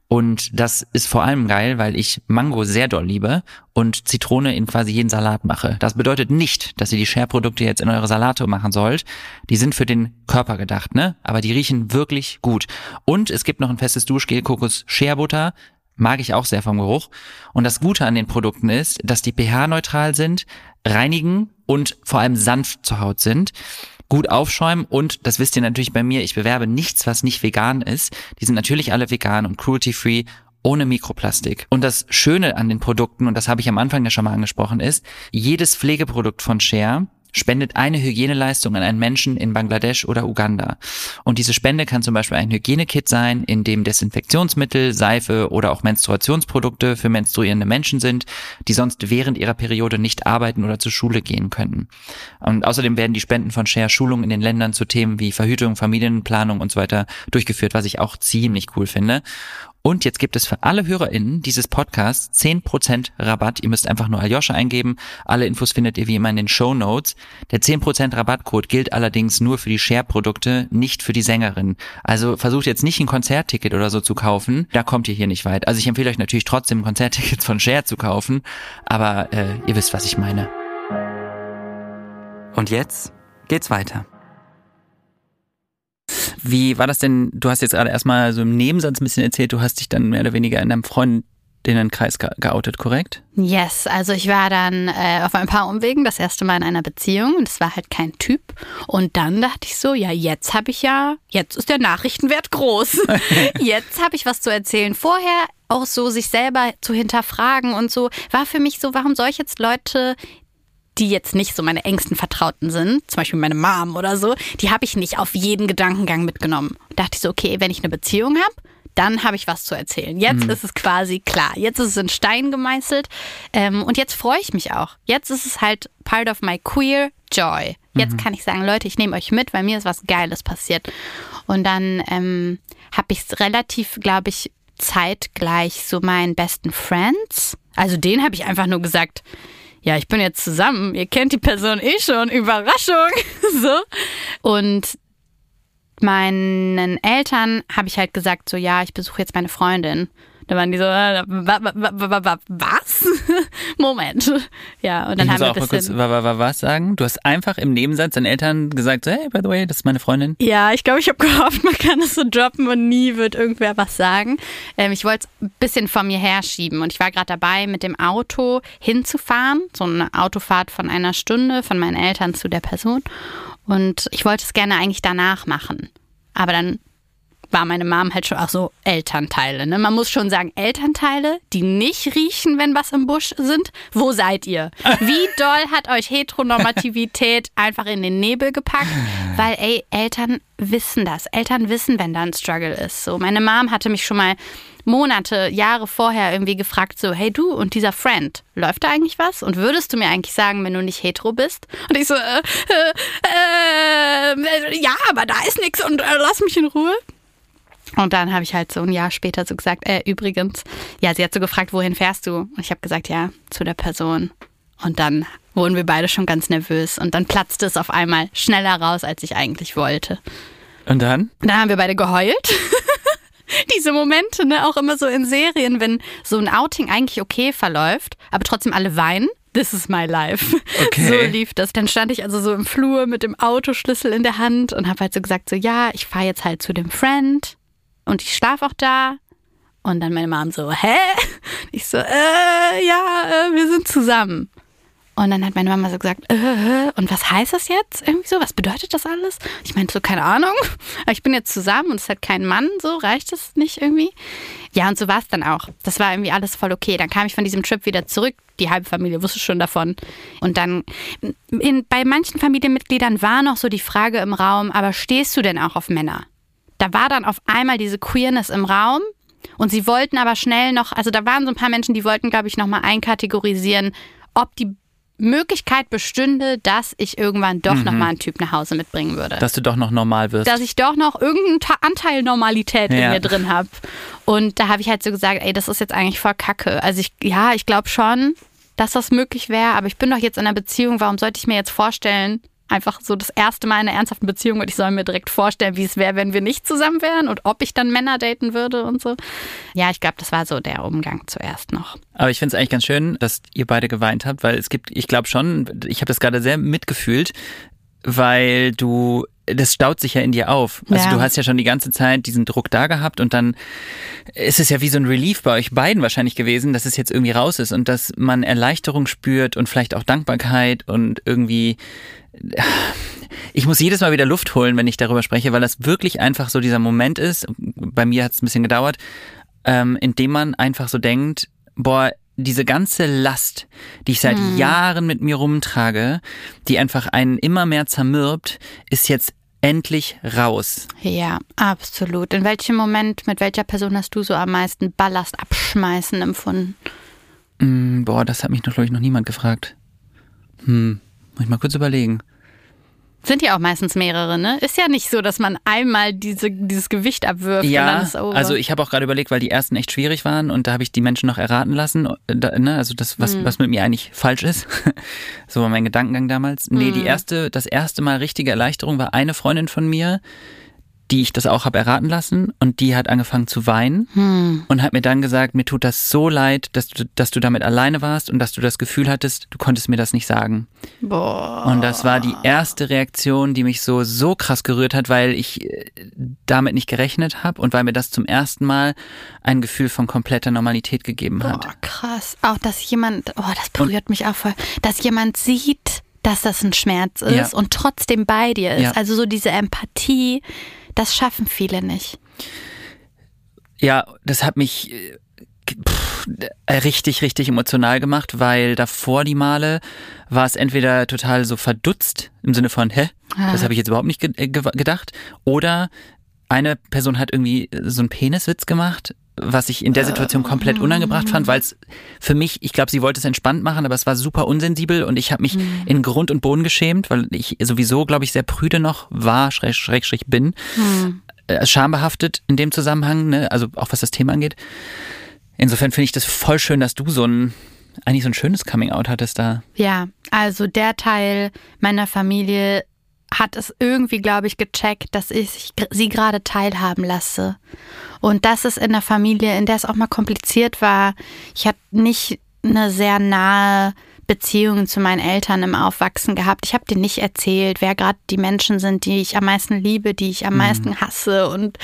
Und das ist vor allem geil, weil ich Mango sehr doll liebe und Zitrone in quasi jeden Salat mache. Das bedeutet nicht, dass ihr die Share-Produkte jetzt in eure Salate machen sollt. Die sind für den Körper gedacht, ne? Aber die riechen wirklich gut. Und es gibt noch ein festes Duschgel Kokos Share Butter mag ich auch sehr vom Geruch. Und das Gute an den Produkten ist, dass die pH-neutral sind, reinigen und vor allem sanft zur Haut sind, gut aufschäumen und, das wisst ihr natürlich bei mir, ich bewerbe nichts, was nicht vegan ist. Die sind natürlich alle vegan und cruelty-free ohne Mikroplastik. Und das Schöne an den Produkten, und das habe ich am Anfang ja schon mal angesprochen, ist, jedes Pflegeprodukt von Share spendet eine Hygieneleistung an einen Menschen in Bangladesch oder Uganda. Und diese Spende kann zum Beispiel ein Hygienekit sein, in dem Desinfektionsmittel, Seife oder auch Menstruationsprodukte für menstruierende Menschen sind, die sonst während ihrer Periode nicht arbeiten oder zur Schule gehen können. Und außerdem werden die Spenden von Share Schulungen in den Ländern zu Themen wie Verhütung, Familienplanung und so weiter durchgeführt, was ich auch ziemlich cool finde. Und jetzt gibt es für alle HörerInnen dieses Podcasts 10% Rabatt. Ihr müsst einfach nur Aljoscha eingeben. Alle Infos findet ihr wie immer in den Show Notes. Der 10% Rabattcode gilt allerdings nur für die Share-Produkte, nicht für die Sängerin. Also versucht jetzt nicht ein Konzertticket oder so zu kaufen. Da kommt ihr hier nicht weit. Also ich empfehle euch natürlich trotzdem Konzerttickets von Share zu kaufen. Aber äh, ihr wisst, was ich meine. Und jetzt geht's weiter. Wie war das denn? Du hast jetzt gerade erstmal so im Nebensatz ein bisschen erzählt, du hast dich dann mehr oder weniger in deinem Freundinnenkreis geoutet, korrekt? Yes, also ich war dann äh, auf ein paar Umwegen das erste Mal in einer Beziehung und es war halt kein Typ. Und dann dachte ich so, ja, jetzt habe ich ja, jetzt ist der Nachrichtenwert groß. jetzt habe ich was zu erzählen. Vorher auch so sich selber zu hinterfragen und so war für mich so, warum soll ich jetzt Leute die jetzt nicht so meine engsten Vertrauten sind, zum Beispiel meine Mom oder so, die habe ich nicht auf jeden Gedankengang mitgenommen. Da dachte ich so, okay, wenn ich eine Beziehung habe, dann habe ich was zu erzählen. Jetzt mhm. ist es quasi klar. Jetzt ist es in Stein gemeißelt. Ähm, und jetzt freue ich mich auch. Jetzt ist es halt part of my queer joy. Jetzt mhm. kann ich sagen, Leute, ich nehme euch mit, weil mir ist was Geiles passiert. Und dann ähm, habe ich es relativ, glaube ich, zeitgleich so meinen besten Friends. Also den habe ich einfach nur gesagt, ja, ich bin jetzt zusammen, ihr kennt die Person eh schon, Überraschung. so. Und meinen Eltern habe ich halt gesagt, so ja, ich besuche jetzt meine Freundin. Da waren die so, äh, was? Moment. Ja, und dann ich haben wir auch ein bisschen... Mal kurz, was sagen? Du hast einfach im Nebensatz deinen Eltern gesagt, hey, by the way, das ist meine Freundin. Ja, ich glaube, ich habe gehofft, man kann es so droppen und nie wird irgendwer was sagen. Ähm, ich wollte es ein bisschen von mir herschieben und ich war gerade dabei, mit dem Auto hinzufahren. So eine Autofahrt von einer Stunde von meinen Eltern zu der Person. Und ich wollte es gerne eigentlich danach machen. Aber dann war meine Mom halt schon auch so Elternteile. Ne? Man muss schon sagen, Elternteile, die nicht riechen, wenn was im Busch sind. Wo seid ihr? Wie doll hat euch Heteronormativität einfach in den Nebel gepackt? Weil, ey, Eltern wissen das. Eltern wissen, wenn da ein Struggle ist. So, meine Mom hatte mich schon mal Monate, Jahre vorher irgendwie gefragt, so, hey du und dieser Friend, läuft da eigentlich was? Und würdest du mir eigentlich sagen, wenn du nicht hetero bist? Und ich so, äh, äh, äh, ja, aber da ist nichts und äh, lass mich in Ruhe. Und dann habe ich halt so ein Jahr später so gesagt, äh, übrigens, ja, sie hat so gefragt, wohin fährst du? Und ich habe gesagt, ja, zu der Person. Und dann wurden wir beide schon ganz nervös und dann platzte es auf einmal schneller raus, als ich eigentlich wollte. Und dann? Dann haben wir beide geheult. Diese Momente, ne, auch immer so in Serien, wenn so ein Outing eigentlich okay verläuft, aber trotzdem alle weinen. This is my life. Okay. So lief das. Dann stand ich also so im Flur mit dem Autoschlüssel in der Hand und habe halt so gesagt, so ja, ich fahre jetzt halt zu dem Friend und ich schlafe auch da. Und dann meine Mom so, hä? Ich so, äh, ja, äh, wir sind zusammen. Und dann hat meine Mama so gesagt, äh, und was heißt das jetzt? Irgendwie so, was bedeutet das alles? Ich meinte so, keine Ahnung. Ich bin jetzt zusammen und es hat keinen Mann, so reicht das nicht irgendwie? Ja, und so war es dann auch. Das war irgendwie alles voll okay. Dann kam ich von diesem Trip wieder zurück. Die halbe Familie wusste schon davon. Und dann, in, bei manchen Familienmitgliedern war noch so die Frage im Raum, aber stehst du denn auch auf Männer? Da war dann auf einmal diese Queerness im Raum. Und sie wollten aber schnell noch, also da waren so ein paar Menschen, die wollten, glaube ich, nochmal einkategorisieren, ob die Möglichkeit bestünde, dass ich irgendwann doch mhm. nochmal einen Typ nach Hause mitbringen würde. Dass du doch noch normal wirst. Dass ich doch noch irgendeinen Anteil Normalität ja. in mir drin habe. Und da habe ich halt so gesagt, ey, das ist jetzt eigentlich voll Kacke. Also ich, ja, ich glaube schon, dass das möglich wäre, aber ich bin doch jetzt in einer Beziehung, warum sollte ich mir jetzt vorstellen, einfach so das erste Mal in einer ernsthaften Beziehung und ich soll mir direkt vorstellen, wie es wäre, wenn wir nicht zusammen wären und ob ich dann Männer daten würde und so. Ja, ich glaube, das war so der Umgang zuerst noch. Aber ich finde es eigentlich ganz schön, dass ihr beide geweint habt, weil es gibt, ich glaube schon, ich habe das gerade sehr mitgefühlt, weil du das staut sich ja in dir auf. Also ja. du hast ja schon die ganze Zeit diesen Druck da gehabt und dann ist es ja wie so ein Relief bei euch beiden wahrscheinlich gewesen, dass es jetzt irgendwie raus ist und dass man Erleichterung spürt und vielleicht auch Dankbarkeit und irgendwie ich muss jedes Mal wieder Luft holen, wenn ich darüber spreche, weil das wirklich einfach so dieser Moment ist. Bei mir hat es ein bisschen gedauert, ähm, in dem man einfach so denkt, boah, diese ganze Last, die ich seit hm. Jahren mit mir rumtrage, die einfach einen immer mehr zermürbt, ist jetzt endlich raus. Ja, absolut. In welchem Moment, mit welcher Person hast du so am meisten Ballast abschmeißen empfunden? Mm, boah, das hat mich glaube ich, noch niemand gefragt. Hm, muss ich mal kurz überlegen. Sind ja auch meistens mehrere, ne? Ist ja nicht so, dass man einmal diese, dieses Gewicht abwirft ja, und dann ist over. Also ich habe auch gerade überlegt, weil die ersten echt schwierig waren und da habe ich die Menschen noch erraten lassen. Da, ne? Also das, was, mhm. was mit mir eigentlich falsch ist. so war mein Gedankengang damals. Nee, mhm. die erste, das erste Mal richtige Erleichterung war eine Freundin von mir, die ich das auch habe erraten lassen und die hat angefangen zu weinen hm. und hat mir dann gesagt, mir tut das so leid, dass du, dass du damit alleine warst und dass du das Gefühl hattest, du konntest mir das nicht sagen. Boah. Und das war die erste Reaktion, die mich so so krass gerührt hat, weil ich äh, damit nicht gerechnet habe und weil mir das zum ersten Mal ein Gefühl von kompletter Normalität gegeben hat. Boah, krass. Auch dass jemand, oh, das berührt und, mich auch voll, dass jemand sieht, dass das ein Schmerz ist ja. und trotzdem bei dir ist. Ja. Also so diese Empathie das schaffen viele nicht. Ja, das hat mich äh, pff, richtig, richtig emotional gemacht, weil davor die Male war es entweder total so verdutzt im Sinne von, hä, ah. das habe ich jetzt überhaupt nicht äh, gedacht, oder eine Person hat irgendwie so einen Peniswitz gemacht was ich in der Situation komplett unangebracht fand, weil es für mich, ich glaube, sie wollte es entspannt machen, aber es war super unsensibel und ich habe mich mhm. in Grund und Boden geschämt, weil ich sowieso, glaube ich, sehr prüde noch war, schräg, schräg, schräg bin. Mhm. Äh, schambehaftet in dem Zusammenhang, ne? also auch was das Thema angeht. Insofern finde ich das voll schön, dass du so ein eigentlich so ein schönes Coming Out hattest da. Ja, also der Teil meiner Familie hat es irgendwie, glaube ich, gecheckt, dass ich sie gerade teilhaben lasse. Und das ist in der Familie, in der es auch mal kompliziert war. Ich hatte nicht eine sehr nahe Beziehung zu meinen Eltern im Aufwachsen gehabt. Ich habe denen nicht erzählt, wer gerade die Menschen sind, die ich am meisten liebe, die ich am mhm. meisten hasse und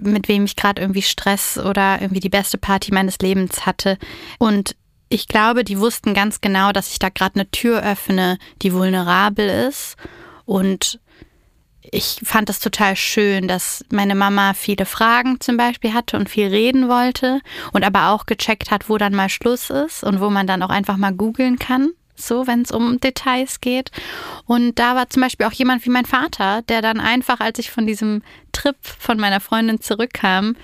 mit wem ich gerade irgendwie Stress oder irgendwie die beste Party meines Lebens hatte. Und ich glaube, die wussten ganz genau, dass ich da gerade eine Tür öffne, die vulnerabel ist und ich fand es total schön, dass meine Mama viele Fragen zum Beispiel hatte und viel reden wollte und aber auch gecheckt hat, wo dann mal Schluss ist und wo man dann auch einfach mal googeln kann so, wenn es um Details geht. Und da war zum Beispiel auch jemand wie mein Vater, der dann einfach, als ich von diesem Trip von meiner Freundin zurückkam,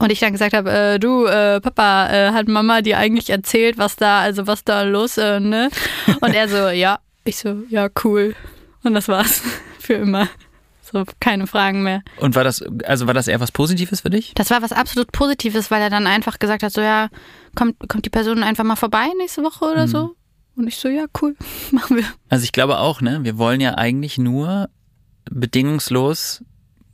und ich dann gesagt habe, äh, du, äh, Papa, äh, hat Mama dir eigentlich erzählt, was da, also was da los, äh, ne? Und er so, ja. Ich so, ja, cool. Und das war's für immer. So, keine Fragen mehr. Und war das, also war das eher was Positives für dich? Das war was absolut Positives, weil er dann einfach gesagt hat, so ja, kommt, kommt die Person einfach mal vorbei nächste Woche oder mhm. so. Und ich so, ja, cool, machen wir. Also ich glaube auch, ne, wir wollen ja eigentlich nur bedingungslos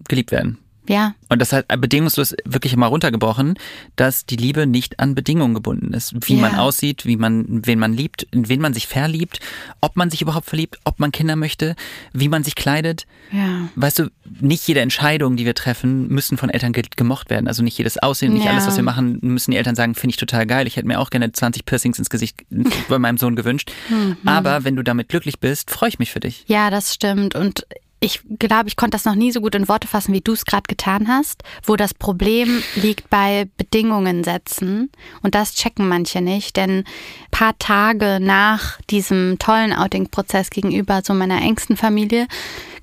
geliebt werden. Ja. Und das hat bedingungslos wirklich mal runtergebrochen, dass die Liebe nicht an Bedingungen gebunden ist. Wie ja. man aussieht, wie man, wen man liebt, in wen man sich verliebt, ob man sich überhaupt verliebt, ob man Kinder möchte, wie man sich kleidet. Ja. Weißt du, nicht jede Entscheidung, die wir treffen, müssen von Eltern gemocht werden. Also nicht jedes Aussehen, nicht ja. alles, was wir machen, müssen die Eltern sagen, finde ich total geil. Ich hätte mir auch gerne 20 Piercings ins Gesicht bei meinem Sohn gewünscht. Mhm. Aber wenn du damit glücklich bist, freue ich mich für dich. Ja, das stimmt. Und ich glaube, ich konnte das noch nie so gut in Worte fassen, wie du es gerade getan hast, wo das Problem liegt bei Bedingungen setzen. Und das checken manche nicht, denn paar Tage nach diesem tollen Outing-Prozess gegenüber so meiner engsten Familie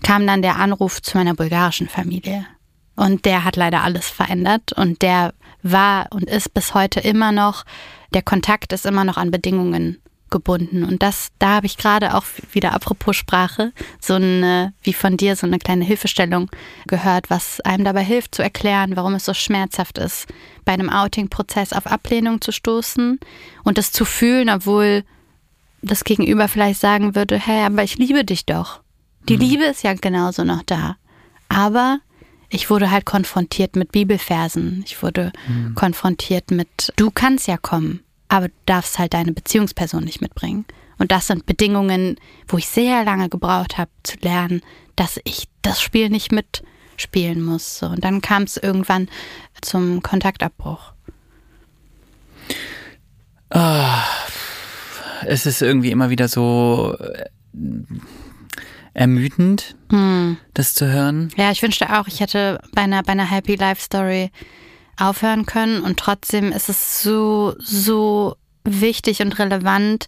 kam dann der Anruf zu meiner bulgarischen Familie. Und der hat leider alles verändert und der war und ist bis heute immer noch, der Kontakt ist immer noch an Bedingungen gebunden. Und das, da habe ich gerade auch wieder apropos Sprache, so eine, wie von dir, so eine kleine Hilfestellung gehört, was einem dabei hilft zu erklären, warum es so schmerzhaft ist, bei einem Outing-Prozess auf Ablehnung zu stoßen und das zu fühlen, obwohl das Gegenüber vielleicht sagen würde, hey, aber ich liebe dich doch. Die mhm. Liebe ist ja genauso noch da. Aber ich wurde halt konfrontiert mit Bibelversen. Ich wurde mhm. konfrontiert mit, du kannst ja kommen aber du darfst halt deine Beziehungsperson nicht mitbringen. Und das sind Bedingungen, wo ich sehr lange gebraucht habe zu lernen, dass ich das Spiel nicht mitspielen muss. Und dann kam es irgendwann zum Kontaktabbruch. Oh, es ist irgendwie immer wieder so äh, ermüdend, hm. das zu hören. Ja, ich wünschte auch, ich hätte bei einer, bei einer Happy Life Story aufhören können. Und trotzdem ist es so, so wichtig und relevant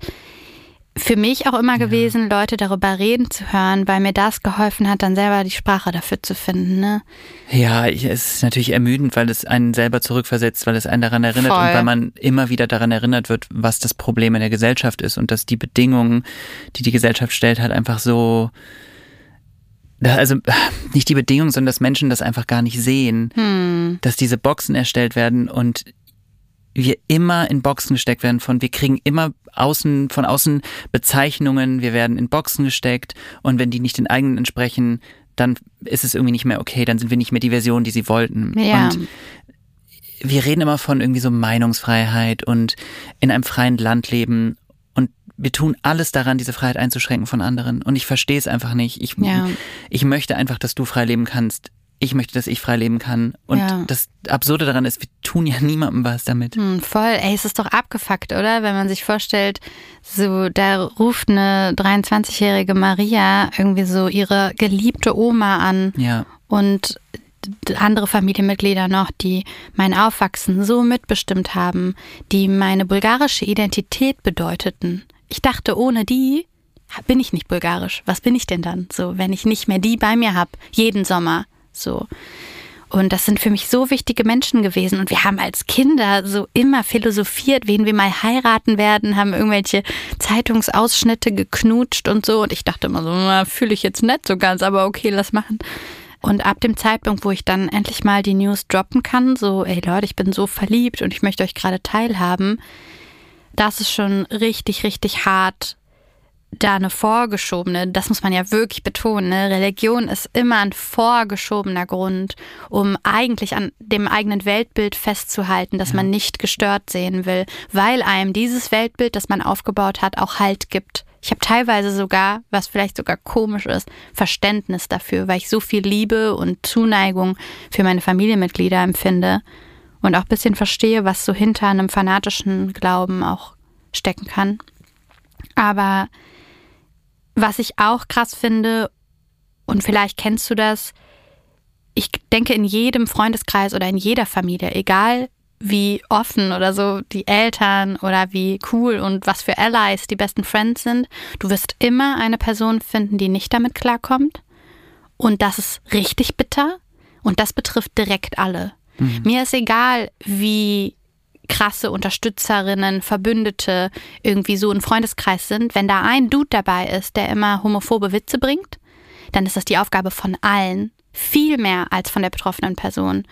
für mich auch immer ja. gewesen, Leute darüber reden zu hören, weil mir das geholfen hat, dann selber die Sprache dafür zu finden. Ne? Ja, es ist natürlich ermüdend, weil es einen selber zurückversetzt, weil es einen daran erinnert Voll. und weil man immer wieder daran erinnert wird, was das Problem in der Gesellschaft ist und dass die Bedingungen, die die Gesellschaft stellt, halt einfach so also nicht die Bedingung, sondern dass Menschen das einfach gar nicht sehen, hm. dass diese Boxen erstellt werden und wir immer in Boxen gesteckt werden von, wir kriegen immer außen, von außen Bezeichnungen, wir werden in Boxen gesteckt und wenn die nicht den eigenen entsprechen, dann ist es irgendwie nicht mehr okay, dann sind wir nicht mehr die Version, die sie wollten. Ja. Und wir reden immer von irgendwie so Meinungsfreiheit und in einem freien Land leben wir tun alles daran, diese Freiheit einzuschränken von anderen. Und ich verstehe es einfach nicht. Ich, ja. ich möchte einfach, dass du frei leben kannst. Ich möchte, dass ich frei leben kann. Und ja. das Absurde daran ist, wir tun ja niemandem was damit. Hm, voll. Ey, es ist doch abgefuckt, oder? Wenn man sich vorstellt, so, da ruft eine 23-jährige Maria irgendwie so ihre geliebte Oma an. Ja. Und andere Familienmitglieder noch, die mein Aufwachsen so mitbestimmt haben, die meine bulgarische Identität bedeuteten. Ich dachte, ohne die bin ich nicht bulgarisch. Was bin ich denn dann? So, wenn ich nicht mehr die bei mir habe, jeden Sommer. So. Und das sind für mich so wichtige Menschen gewesen. Und wir haben als Kinder so immer philosophiert, wen wir mal heiraten werden, haben irgendwelche Zeitungsausschnitte geknutscht und so. Und ich dachte immer so, fühle ich jetzt nicht so ganz, aber okay, lass machen. Und ab dem Zeitpunkt, wo ich dann endlich mal die News droppen kann, so, ey Leute, ich bin so verliebt und ich möchte euch gerade teilhaben, das ist schon richtig, richtig hart, da eine vorgeschobene, das muss man ja wirklich betonen, ne? Religion ist immer ein vorgeschobener Grund, um eigentlich an dem eigenen Weltbild festzuhalten, dass ja. man nicht gestört sehen will, weil einem dieses Weltbild, das man aufgebaut hat, auch Halt gibt. Ich habe teilweise sogar, was vielleicht sogar komisch ist, Verständnis dafür, weil ich so viel Liebe und Zuneigung für meine Familienmitglieder empfinde und auch ein bisschen verstehe, was so hinter einem fanatischen Glauben auch stecken kann. Aber was ich auch krass finde, und vielleicht kennst du das, ich denke in jedem Freundeskreis oder in jeder Familie, egal wie offen oder so die Eltern oder wie cool und was für Allies die besten Friends sind, du wirst immer eine Person finden, die nicht damit klarkommt. Und das ist richtig bitter und das betrifft direkt alle. Mhm. Mir ist egal, wie krasse Unterstützerinnen, Verbündete irgendwie so ein Freundeskreis sind. Wenn da ein Dude dabei ist, der immer homophobe Witze bringt, dann ist das die Aufgabe von allen, viel mehr als von der betroffenen Person,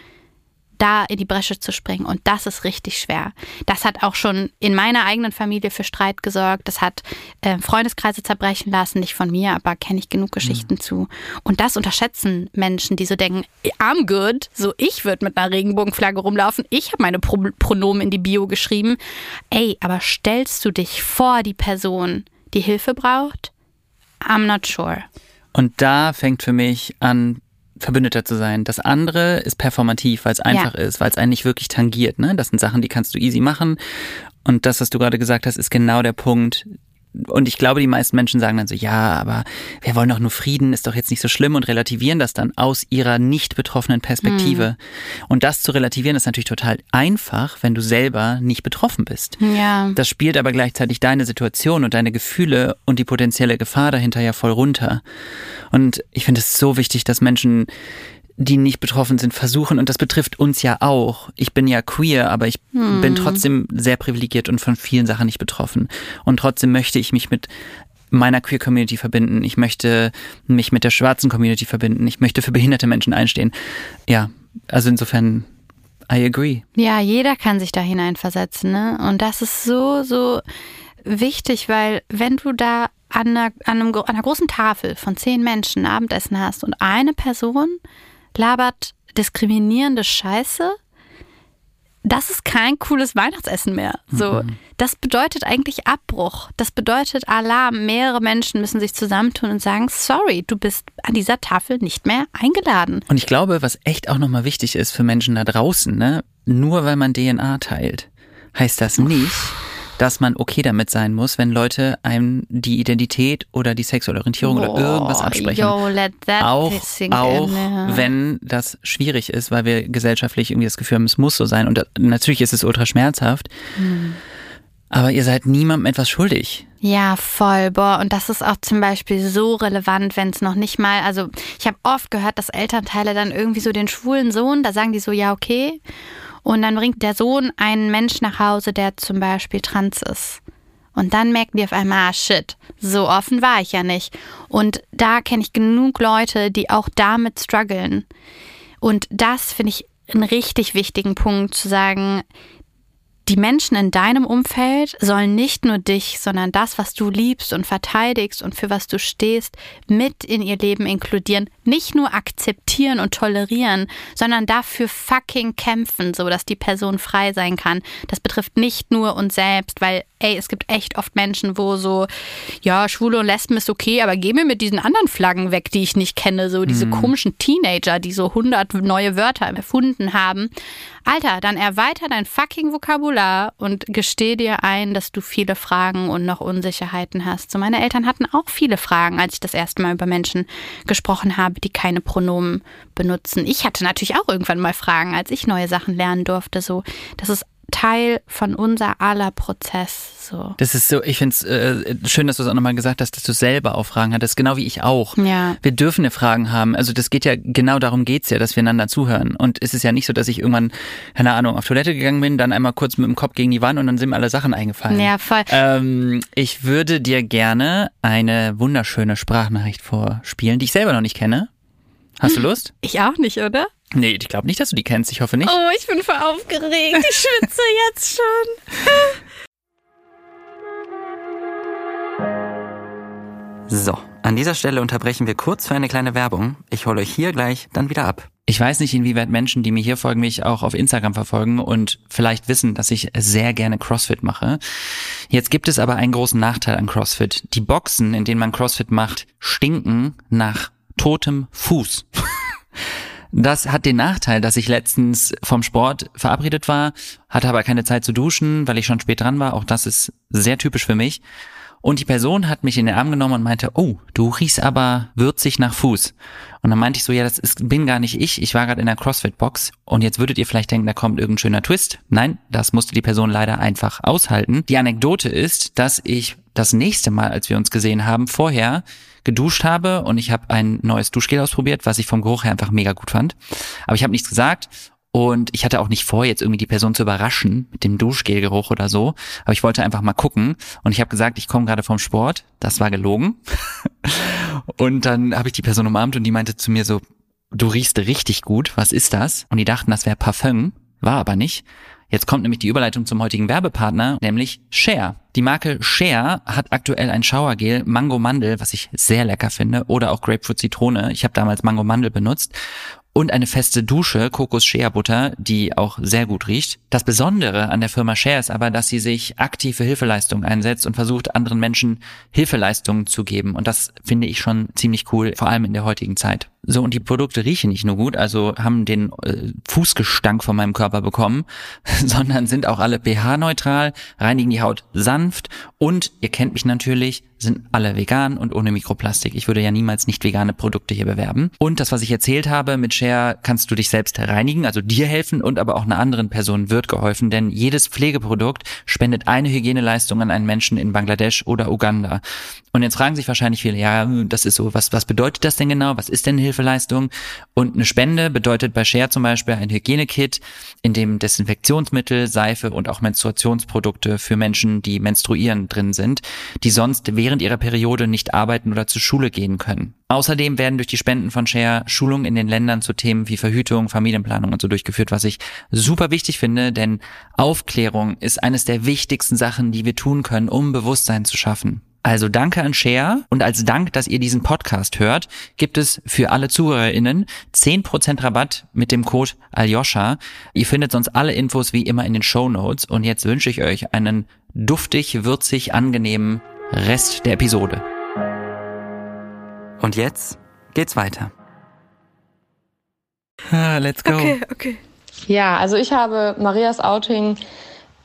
da in die Bresche zu springen. Und das ist richtig schwer. Das hat auch schon in meiner eigenen Familie für Streit gesorgt. Das hat äh, Freundeskreise zerbrechen lassen. Nicht von mir, aber kenne ich genug Geschichten mhm. zu. Und das unterschätzen Menschen, die so denken, I'm good. So, ich würde mit einer Regenbogenflagge rumlaufen. Ich habe meine Pro Pronomen in die Bio geschrieben. Ey, aber stellst du dich vor die Person, die Hilfe braucht? I'm not sure. Und da fängt für mich an, Verbündeter zu sein. Das andere ist performativ, weil es einfach ja. ist, weil es einen nicht wirklich tangiert. Ne? Das sind Sachen, die kannst du easy machen. Und das, was du gerade gesagt hast, ist genau der Punkt, und ich glaube, die meisten Menschen sagen dann so, ja, aber wir wollen doch nur Frieden, ist doch jetzt nicht so schlimm und relativieren das dann aus ihrer nicht betroffenen Perspektive. Mhm. Und das zu relativieren ist natürlich total einfach, wenn du selber nicht betroffen bist. Ja. Das spielt aber gleichzeitig deine Situation und deine Gefühle und die potenzielle Gefahr dahinter ja voll runter. Und ich finde es so wichtig, dass Menschen die nicht betroffen sind, versuchen, und das betrifft uns ja auch. Ich bin ja queer, aber ich hm. bin trotzdem sehr privilegiert und von vielen Sachen nicht betroffen. Und trotzdem möchte ich mich mit meiner Queer Community verbinden. Ich möchte mich mit der schwarzen Community verbinden. Ich möchte für behinderte Menschen einstehen. Ja, also insofern, I agree. Ja, jeder kann sich da hineinversetzen, ne? Und das ist so, so wichtig, weil wenn du da an einer, an, einem, an einer großen Tafel von zehn Menschen Abendessen hast und eine Person labert diskriminierende Scheiße, das ist kein cooles Weihnachtsessen mehr. So, mhm. das bedeutet eigentlich Abbruch. Das bedeutet Alarm. Mehrere Menschen müssen sich zusammentun und sagen, sorry, du bist an dieser Tafel nicht mehr eingeladen. Und ich glaube, was echt auch nochmal wichtig ist für Menschen da draußen, ne, nur weil man DNA teilt, heißt das nicht, dass man okay damit sein muss, wenn Leute einem die Identität oder die sexuelle Orientierung Boah, oder irgendwas absprechen. Yo, auch auch in, wenn das schwierig ist, weil wir gesellschaftlich irgendwie das Gefühl haben, es muss so sein. Und natürlich ist es ultra schmerzhaft. Hm. Aber ihr seid niemandem etwas schuldig. Ja, voll. Boah, und das ist auch zum Beispiel so relevant, wenn es noch nicht mal, also ich habe oft gehört, dass Elternteile dann irgendwie so den schwulen Sohn, da sagen die so, ja, okay. Und dann bringt der Sohn einen Mensch nach Hause, der zum Beispiel trans ist. Und dann merken die auf einmal, ah shit, so offen war ich ja nicht. Und da kenne ich genug Leute, die auch damit strugglen. Und das finde ich einen richtig wichtigen Punkt zu sagen, die Menschen in deinem Umfeld sollen nicht nur dich, sondern das, was du liebst und verteidigst und für was du stehst, mit in ihr Leben inkludieren. Nicht nur akzeptieren und tolerieren, sondern dafür fucking kämpfen, so dass die Person frei sein kann. Das betrifft nicht nur uns selbst, weil ey, es gibt echt oft Menschen, wo so, ja, Schwule und Lesben ist okay, aber geh mir mit diesen anderen Flaggen weg, die ich nicht kenne, so diese mhm. komischen Teenager, die so hundert neue Wörter erfunden haben. Alter, dann erweiter dein fucking Vokabular und gesteh dir ein, dass du viele Fragen und noch Unsicherheiten hast. So, meine Eltern hatten auch viele Fragen, als ich das erste Mal über Menschen gesprochen habe, die keine Pronomen benutzen. Ich hatte natürlich auch irgendwann mal Fragen, als ich neue Sachen lernen durfte. So, das ist Teil von unser aller Prozess. So. Das ist so, ich finde es äh, schön, dass du es auch nochmal gesagt hast, dass du selber auch Fragen hattest, genau wie ich auch. Ja. Wir dürfen eine Fragen haben. Also das geht ja, genau darum geht's ja, dass wir einander zuhören. Und es ist ja nicht so, dass ich irgendwann, keine Ahnung, auf Toilette gegangen bin, dann einmal kurz mit dem Kopf gegen die Wand und dann sind mir alle Sachen eingefallen. Ja, voll. Ähm, ich würde dir gerne eine wunderschöne Sprachnachricht vorspielen, die ich selber noch nicht kenne. Hast du Lust? Ich auch nicht, oder? Nee, ich glaube nicht, dass du die kennst. Ich hoffe nicht. Oh, ich bin voll aufgeregt. Ich schwitze jetzt schon. So, an dieser Stelle unterbrechen wir kurz für eine kleine Werbung. Ich hole euch hier gleich dann wieder ab. Ich weiß nicht, inwieweit Menschen, die mir hier folgen, mich auch auf Instagram verfolgen und vielleicht wissen, dass ich sehr gerne CrossFit mache. Jetzt gibt es aber einen großen Nachteil an CrossFit. Die Boxen, in denen man CrossFit macht, stinken nach totem Fuß. Das hat den Nachteil, dass ich letztens vom Sport verabredet war, hatte aber keine Zeit zu duschen, weil ich schon spät dran war. Auch das ist sehr typisch für mich. Und die Person hat mich in den Arm genommen und meinte, oh, du riechst aber würzig nach Fuß. Und dann meinte ich so, ja, das ist, bin gar nicht ich. Ich war gerade in der CrossFit-Box und jetzt würdet ihr vielleicht denken, da kommt irgendein schöner Twist. Nein, das musste die Person leider einfach aushalten. Die Anekdote ist, dass ich das nächste Mal, als wir uns gesehen haben, vorher geduscht habe und ich habe ein neues Duschgel ausprobiert, was ich vom Geruch her einfach mega gut fand. Aber ich habe nichts gesagt und ich hatte auch nicht vor, jetzt irgendwie die Person zu überraschen mit dem Duschgelgeruch oder so. Aber ich wollte einfach mal gucken. Und ich habe gesagt, ich komme gerade vom Sport. Das war gelogen. und dann habe ich die Person umarmt und die meinte zu mir so, du riechst richtig gut. Was ist das? Und die dachten, das wäre Parfum. War aber nicht. Jetzt kommt nämlich die Überleitung zum heutigen Werbepartner, nämlich Share. Die Marke Share hat aktuell ein Showergel Mango Mandel, was ich sehr lecker finde, oder auch Grapefruit Zitrone. Ich habe damals Mango Mandel benutzt und eine feste Dusche, Kokos Shea Butter, die auch sehr gut riecht. Das Besondere an der Firma Share ist aber, dass sie sich aktiv für Hilfeleistungen einsetzt und versucht, anderen Menschen Hilfeleistungen zu geben. Und das finde ich schon ziemlich cool, vor allem in der heutigen Zeit. So, und die Produkte riechen nicht nur gut, also haben den äh, Fußgestank von meinem Körper bekommen, sondern sind auch alle pH-neutral, reinigen die Haut sanft und, ihr kennt mich natürlich, sind alle vegan und ohne Mikroplastik. Ich würde ja niemals nicht vegane Produkte hier bewerben. Und das, was ich erzählt habe, mit Share kannst du dich selbst reinigen, also dir helfen und aber auch einer anderen Person wird geholfen, denn jedes Pflegeprodukt spendet eine Hygieneleistung an einen Menschen in Bangladesch oder Uganda. Und jetzt fragen sich wahrscheinlich viele, ja, das ist so, was, was bedeutet das denn genau? Was ist denn Hilfeleistung? Und eine Spende bedeutet bei Share zum Beispiel ein Hygienekit, in dem Desinfektionsmittel, Seife und auch Menstruationsprodukte für Menschen, die menstruieren, drin sind, die sonst während ihrer Periode nicht arbeiten oder zur Schule gehen können. Außerdem werden durch die Spenden von Share Schulungen in den Ländern zu Themen wie Verhütung, Familienplanung und so durchgeführt, was ich super wichtig finde, denn Aufklärung ist eines der wichtigsten Sachen, die wir tun können, um Bewusstsein zu schaffen. Also danke an Share und als Dank, dass ihr diesen Podcast hört, gibt es für alle ZuhörerInnen 10% Rabatt mit dem Code Aljoscha. Ihr findet sonst alle Infos wie immer in den Show Notes und jetzt wünsche ich euch einen duftig, würzig, angenehmen Rest der Episode. Und jetzt geht's weiter. Ah, let's go. Okay, okay. Ja, also ich habe Marias Outing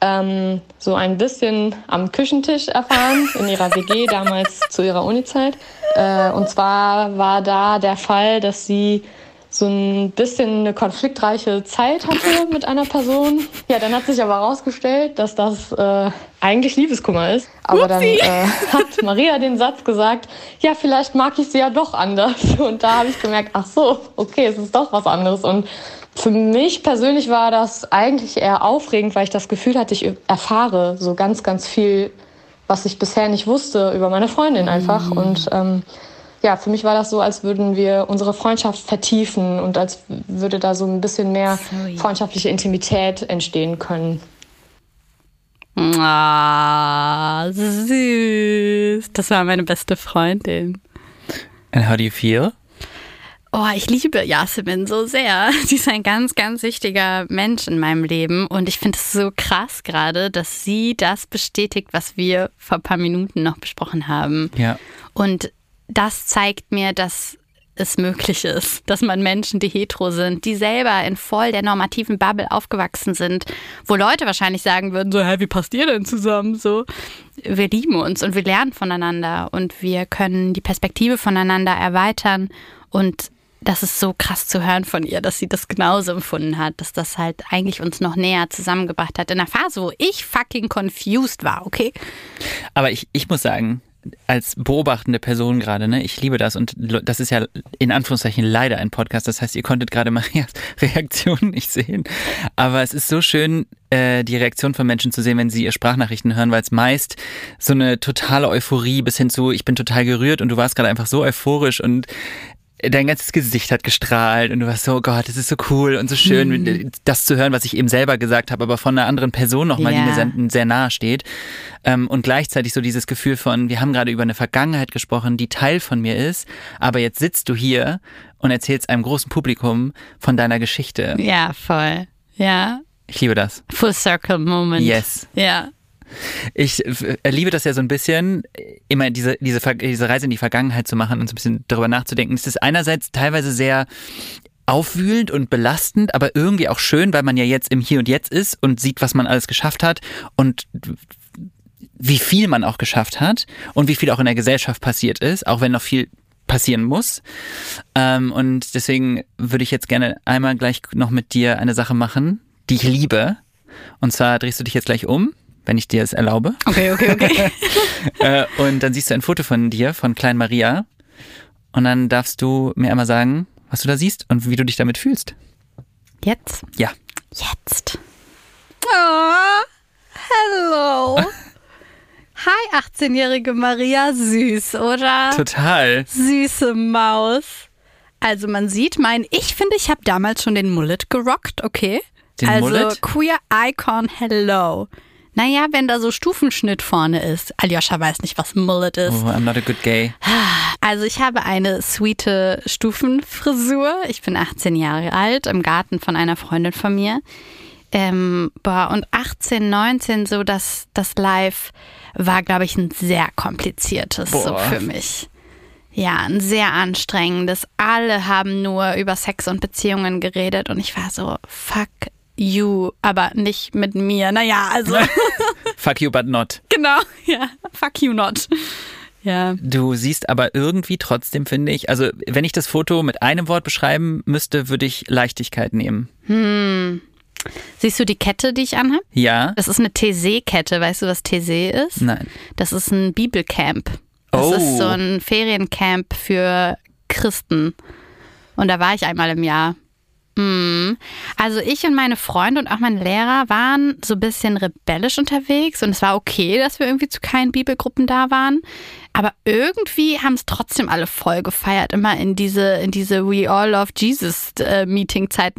ähm, so ein bisschen am Küchentisch erfahren, in ihrer WG, damals zu ihrer Uni-Zeit. Äh, und zwar war da der Fall, dass sie so ein bisschen eine konfliktreiche Zeit hatte mit einer Person. Ja, dann hat sich aber herausgestellt, dass das äh, eigentlich Liebeskummer ist. Aber Upsi. dann äh, hat Maria den Satz gesagt, ja, vielleicht mag ich sie ja doch anders. Und da habe ich gemerkt, ach so, okay, es ist doch was anderes. Und für mich persönlich war das eigentlich eher aufregend, weil ich das Gefühl hatte, ich erfahre so ganz, ganz viel, was ich bisher nicht wusste über meine Freundin einfach. Mhm. Und ähm, ja, für mich war das so, als würden wir unsere Freundschaft vertiefen und als würde da so ein bisschen mehr Sorry. freundschaftliche Intimität entstehen können. Ah, süß. Das war meine beste Freundin. And how do you feel? Oh, ich liebe Yasemin so sehr. Sie ist ein ganz, ganz wichtiger Mensch in meinem Leben. Und ich finde es so krass gerade, dass sie das bestätigt, was wir vor ein paar Minuten noch besprochen haben. Ja. Und das zeigt mir, dass es möglich ist, dass man Menschen, die hetero sind, die selber in voll der normativen Bubble aufgewachsen sind, wo Leute wahrscheinlich sagen würden, so, hä, wie passt ihr denn zusammen? So, wir lieben uns und wir lernen voneinander und wir können die Perspektive voneinander erweitern und das ist so krass zu hören von ihr, dass sie das genauso empfunden hat, dass das halt eigentlich uns noch näher zusammengebracht hat in einer Phase, wo ich fucking confused war, okay? Aber ich, ich muss sagen, als beobachtende Person gerade, ne, ich liebe das und das ist ja in Anführungszeichen leider ein Podcast, das heißt, ihr konntet gerade Marias Reaktion nicht sehen, aber es ist so schön, äh, die Reaktion von Menschen zu sehen, wenn sie ihr Sprachnachrichten hören, weil es meist so eine totale Euphorie bis hin zu, ich bin total gerührt und du warst gerade einfach so euphorisch und dein ganzes Gesicht hat gestrahlt und du warst so, oh Gott, das ist so cool und so schön, mhm. das zu hören, was ich eben selber gesagt habe, aber von einer anderen Person nochmal, ja. die mir sehr, sehr nahe steht. Ähm, und gleichzeitig so dieses Gefühl von, wir haben gerade über eine Vergangenheit gesprochen, die Teil von mir ist, aber jetzt sitzt du hier und erzählst einem großen Publikum von deiner Geschichte. Ja, voll. Ja. Ich liebe das. Full Circle Moment. Yes. Ja. Ich liebe das ja so ein bisschen, immer diese, diese, diese Reise in die Vergangenheit zu machen und so ein bisschen darüber nachzudenken. Es ist einerseits teilweise sehr aufwühlend und belastend, aber irgendwie auch schön, weil man ja jetzt im Hier und Jetzt ist und sieht, was man alles geschafft hat und wie viel man auch geschafft hat und wie viel auch in der Gesellschaft passiert ist, auch wenn noch viel passieren muss. Ähm, und deswegen würde ich jetzt gerne einmal gleich noch mit dir eine Sache machen, die ich liebe. Und zwar drehst du dich jetzt gleich um, wenn ich dir es erlaube. Okay, okay, okay. äh, und dann siehst du ein Foto von dir, von Klein Maria. Und dann darfst du mir einmal sagen, was du da siehst und wie du dich damit fühlst. Jetzt? Ja. Jetzt. Oh, hello. Hi, 18-jährige Maria, süß, oder? Total. Süße Maus. Also man sieht mein, ich finde, ich habe damals schon den Mullet gerockt, okay? Den also Mullet? Queer Icon Hello. Naja, wenn da so Stufenschnitt vorne ist. Aljoscha weiß nicht, was Mullet ist. Oh, I'm not a good gay. Also ich habe eine sweete Stufenfrisur. Ich bin 18 Jahre alt, im Garten von einer Freundin von mir. Ähm, boah, und 18, 19, so das, das Live war, glaube ich, ein sehr kompliziertes so für mich. Ja, ein sehr anstrengendes. Alle haben nur über Sex und Beziehungen geredet und ich war so, fuck you, aber nicht mit mir. Naja, also Fuck you, but not. genau, ja, fuck you not. Ja. Du siehst aber irgendwie trotzdem, finde ich, also wenn ich das Foto mit einem Wort beschreiben müsste, würde ich Leichtigkeit nehmen. Siehst du die Kette, die ich anhabe? Ja? Das ist eine TC-Kette. Weißt du, was TC ist? Nein. Das ist ein Bibelcamp. Das Oh. ist so ein Feriencamp für Christen. Und da war ich einmal im Jahr. Mm. Also ich und meine Freunde und auch mein Lehrer waren so ein bisschen rebellisch unterwegs und es war okay, dass wir irgendwie zu keinen Bibelgruppen da waren. Aber irgendwie haben es trotzdem alle voll gefeiert, immer in diese, in diese We All Love Jesus äh,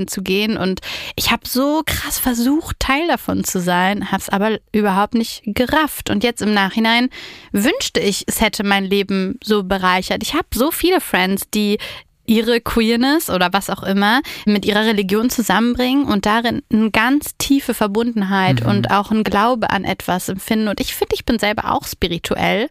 zu gehen. Und ich habe so krass versucht, Teil davon zu sein, habe es aber überhaupt nicht gerafft. Und jetzt im Nachhinein wünschte ich, es hätte mein Leben so bereichert. Ich habe so viele Friends, die ihre Queerness oder was auch immer mit ihrer Religion zusammenbringen und darin eine ganz tiefe Verbundenheit und auch ein Glaube an etwas empfinden. Und ich finde, ich bin selber auch spirituell,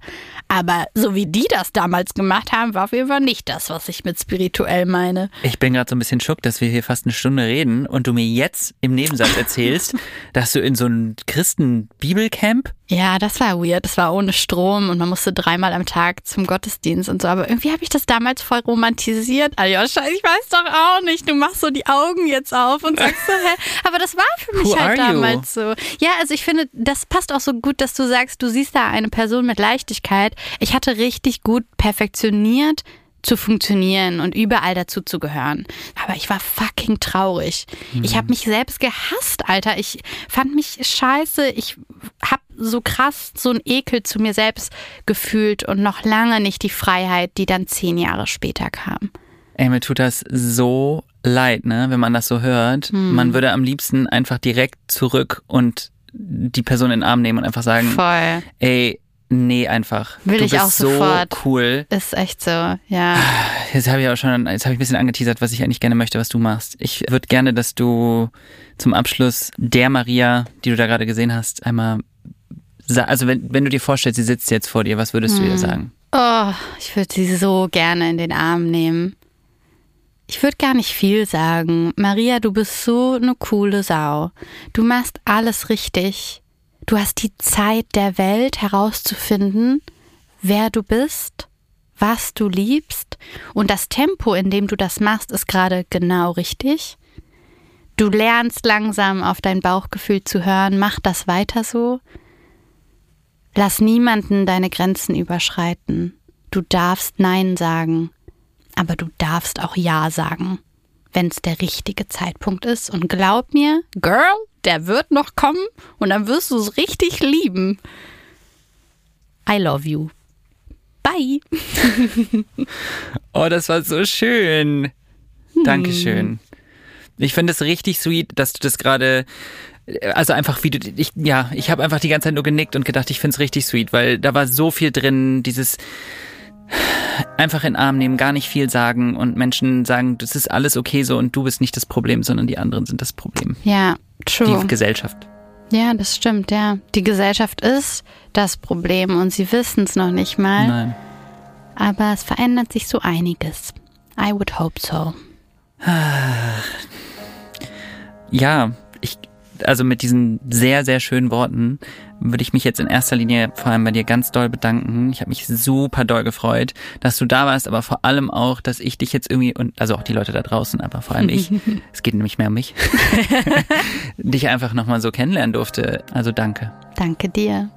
aber so wie die das damals gemacht haben, war auf jeden Fall nicht das, was ich mit spirituell meine. Ich bin gerade so ein bisschen schock, dass wir hier fast eine Stunde reden und du mir jetzt im Nebensatz erzählst, dass du in so ein Christen-Bibelcamp Ja, das war weird. Das war ohne Strom und man musste dreimal am Tag zum Gottesdienst und so. Aber irgendwie habe ich das damals voll romantisiert. Aljoscha, ich weiß doch auch nicht. Du machst so die Augen jetzt auf und sagst so, hä? Aber das war für mich Who halt are you? damals so. Ja, also ich finde, das passt auch so gut, dass du sagst, du siehst da eine Person mit Leichtigkeit. Ich hatte richtig gut perfektioniert zu funktionieren und überall dazu zu gehören. Aber ich war fucking traurig. Ich habe mich selbst gehasst, Alter. Ich fand mich scheiße. Ich so krass so einen Ekel zu mir selbst gefühlt und noch lange nicht die Freiheit, die dann zehn Jahre später kam. Ey, mir tut das so leid, ne, wenn man das so hört. Hm. Man würde am liebsten einfach direkt zurück und die Person in den Arm nehmen und einfach sagen, Voll. ey, nee, einfach. Will du ich bist auch so sofort. cool. Ist echt so, ja. Jetzt habe ich auch schon, jetzt habe ich ein bisschen angeteasert, was ich eigentlich gerne möchte, was du machst. Ich würde gerne, dass du zum Abschluss der Maria, die du da gerade gesehen hast, einmal, also wenn, wenn du dir vorstellst, sie sitzt jetzt vor dir, was würdest du Hm. ihr sagen? Oh, ich würde sie so gerne in den Arm nehmen. Ich würde gar nicht viel sagen. Maria, du bist so eine coole Sau. Du machst alles richtig. Du hast die Zeit der Welt herauszufinden, wer du bist, was du liebst. Und das Tempo, in dem du das machst, ist gerade genau richtig. Du lernst langsam auf dein Bauchgefühl zu hören. Mach das weiter so. Lass niemanden deine Grenzen überschreiten. Du darfst Nein sagen, aber du darfst auch Ja sagen, wenn es der richtige Zeitpunkt ist. Und glaub mir, Girl, der wird noch kommen und dann wirst du es richtig lieben. I love you. Bye. Oh, das war so schön. Dankeschön. Ich finde es richtig sweet, dass du das gerade, also einfach wie du, ich, ja, ich habe einfach die ganze Zeit nur genickt und gedacht, ich finde es richtig sweet, weil da war so viel drin, dieses einfach in Arm nehmen, gar nicht viel sagen und Menschen sagen, das ist alles okay so und du bist nicht das Problem, sondern die anderen sind das Problem. Ja, true. Die Gesellschaft. Ja, das stimmt, ja. Die Gesellschaft ist das Problem und sie wissen es noch nicht mal. Nein. Aber es verändert sich so einiges. I would hope so. Ja, ich, also mit diesen sehr, sehr schönen Worten würde ich mich jetzt in erster Linie vor allem bei dir ganz doll bedanken. Ich habe mich super doll gefreut, dass du da warst, aber vor allem auch, dass ich dich jetzt irgendwie und also auch die Leute da draußen, aber vor allem ich, es geht nämlich mehr um mich, dich einfach nochmal so kennenlernen durfte. Also danke. Danke dir.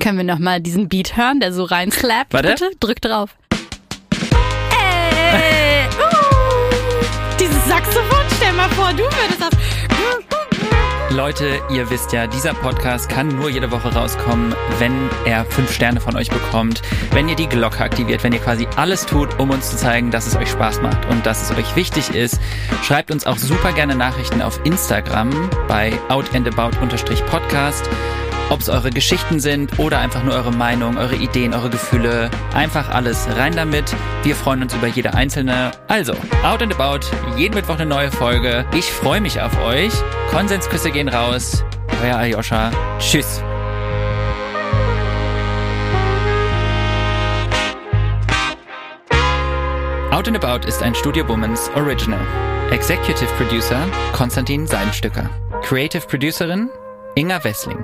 Können wir nochmal diesen Beat hören, der so reinslappt? Warte. Bitte drück drauf. Ey! Uh, dieses Saxophon, stell mal vor, du würdest das. Leute, ihr wisst ja, dieser Podcast kann nur jede Woche rauskommen, wenn er fünf Sterne von euch bekommt, wenn ihr die Glocke aktiviert, wenn ihr quasi alles tut, um uns zu zeigen, dass es euch Spaß macht und dass es euch wichtig ist. Schreibt uns auch super gerne Nachrichten auf Instagram bei outandabout-podcast. Ob es eure Geschichten sind oder einfach nur eure Meinung, eure Ideen, eure Gefühle. Einfach alles rein damit. Wir freuen uns über jede einzelne. Also, Out and About, jeden Mittwoch eine neue Folge. Ich freue mich auf euch. Konsensküsse gehen raus. Euer Aljoscha. Tschüss. Out and About ist ein Studio Womans Original. Executive Producer Konstantin Seidenstücker. Creative Producerin Inga Wessling.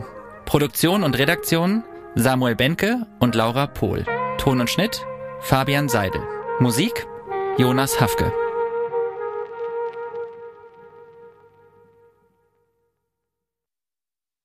Produktion und Redaktion Samuel Benke und Laura Pohl. Ton und Schnitt Fabian Seidel. Musik Jonas Hafke.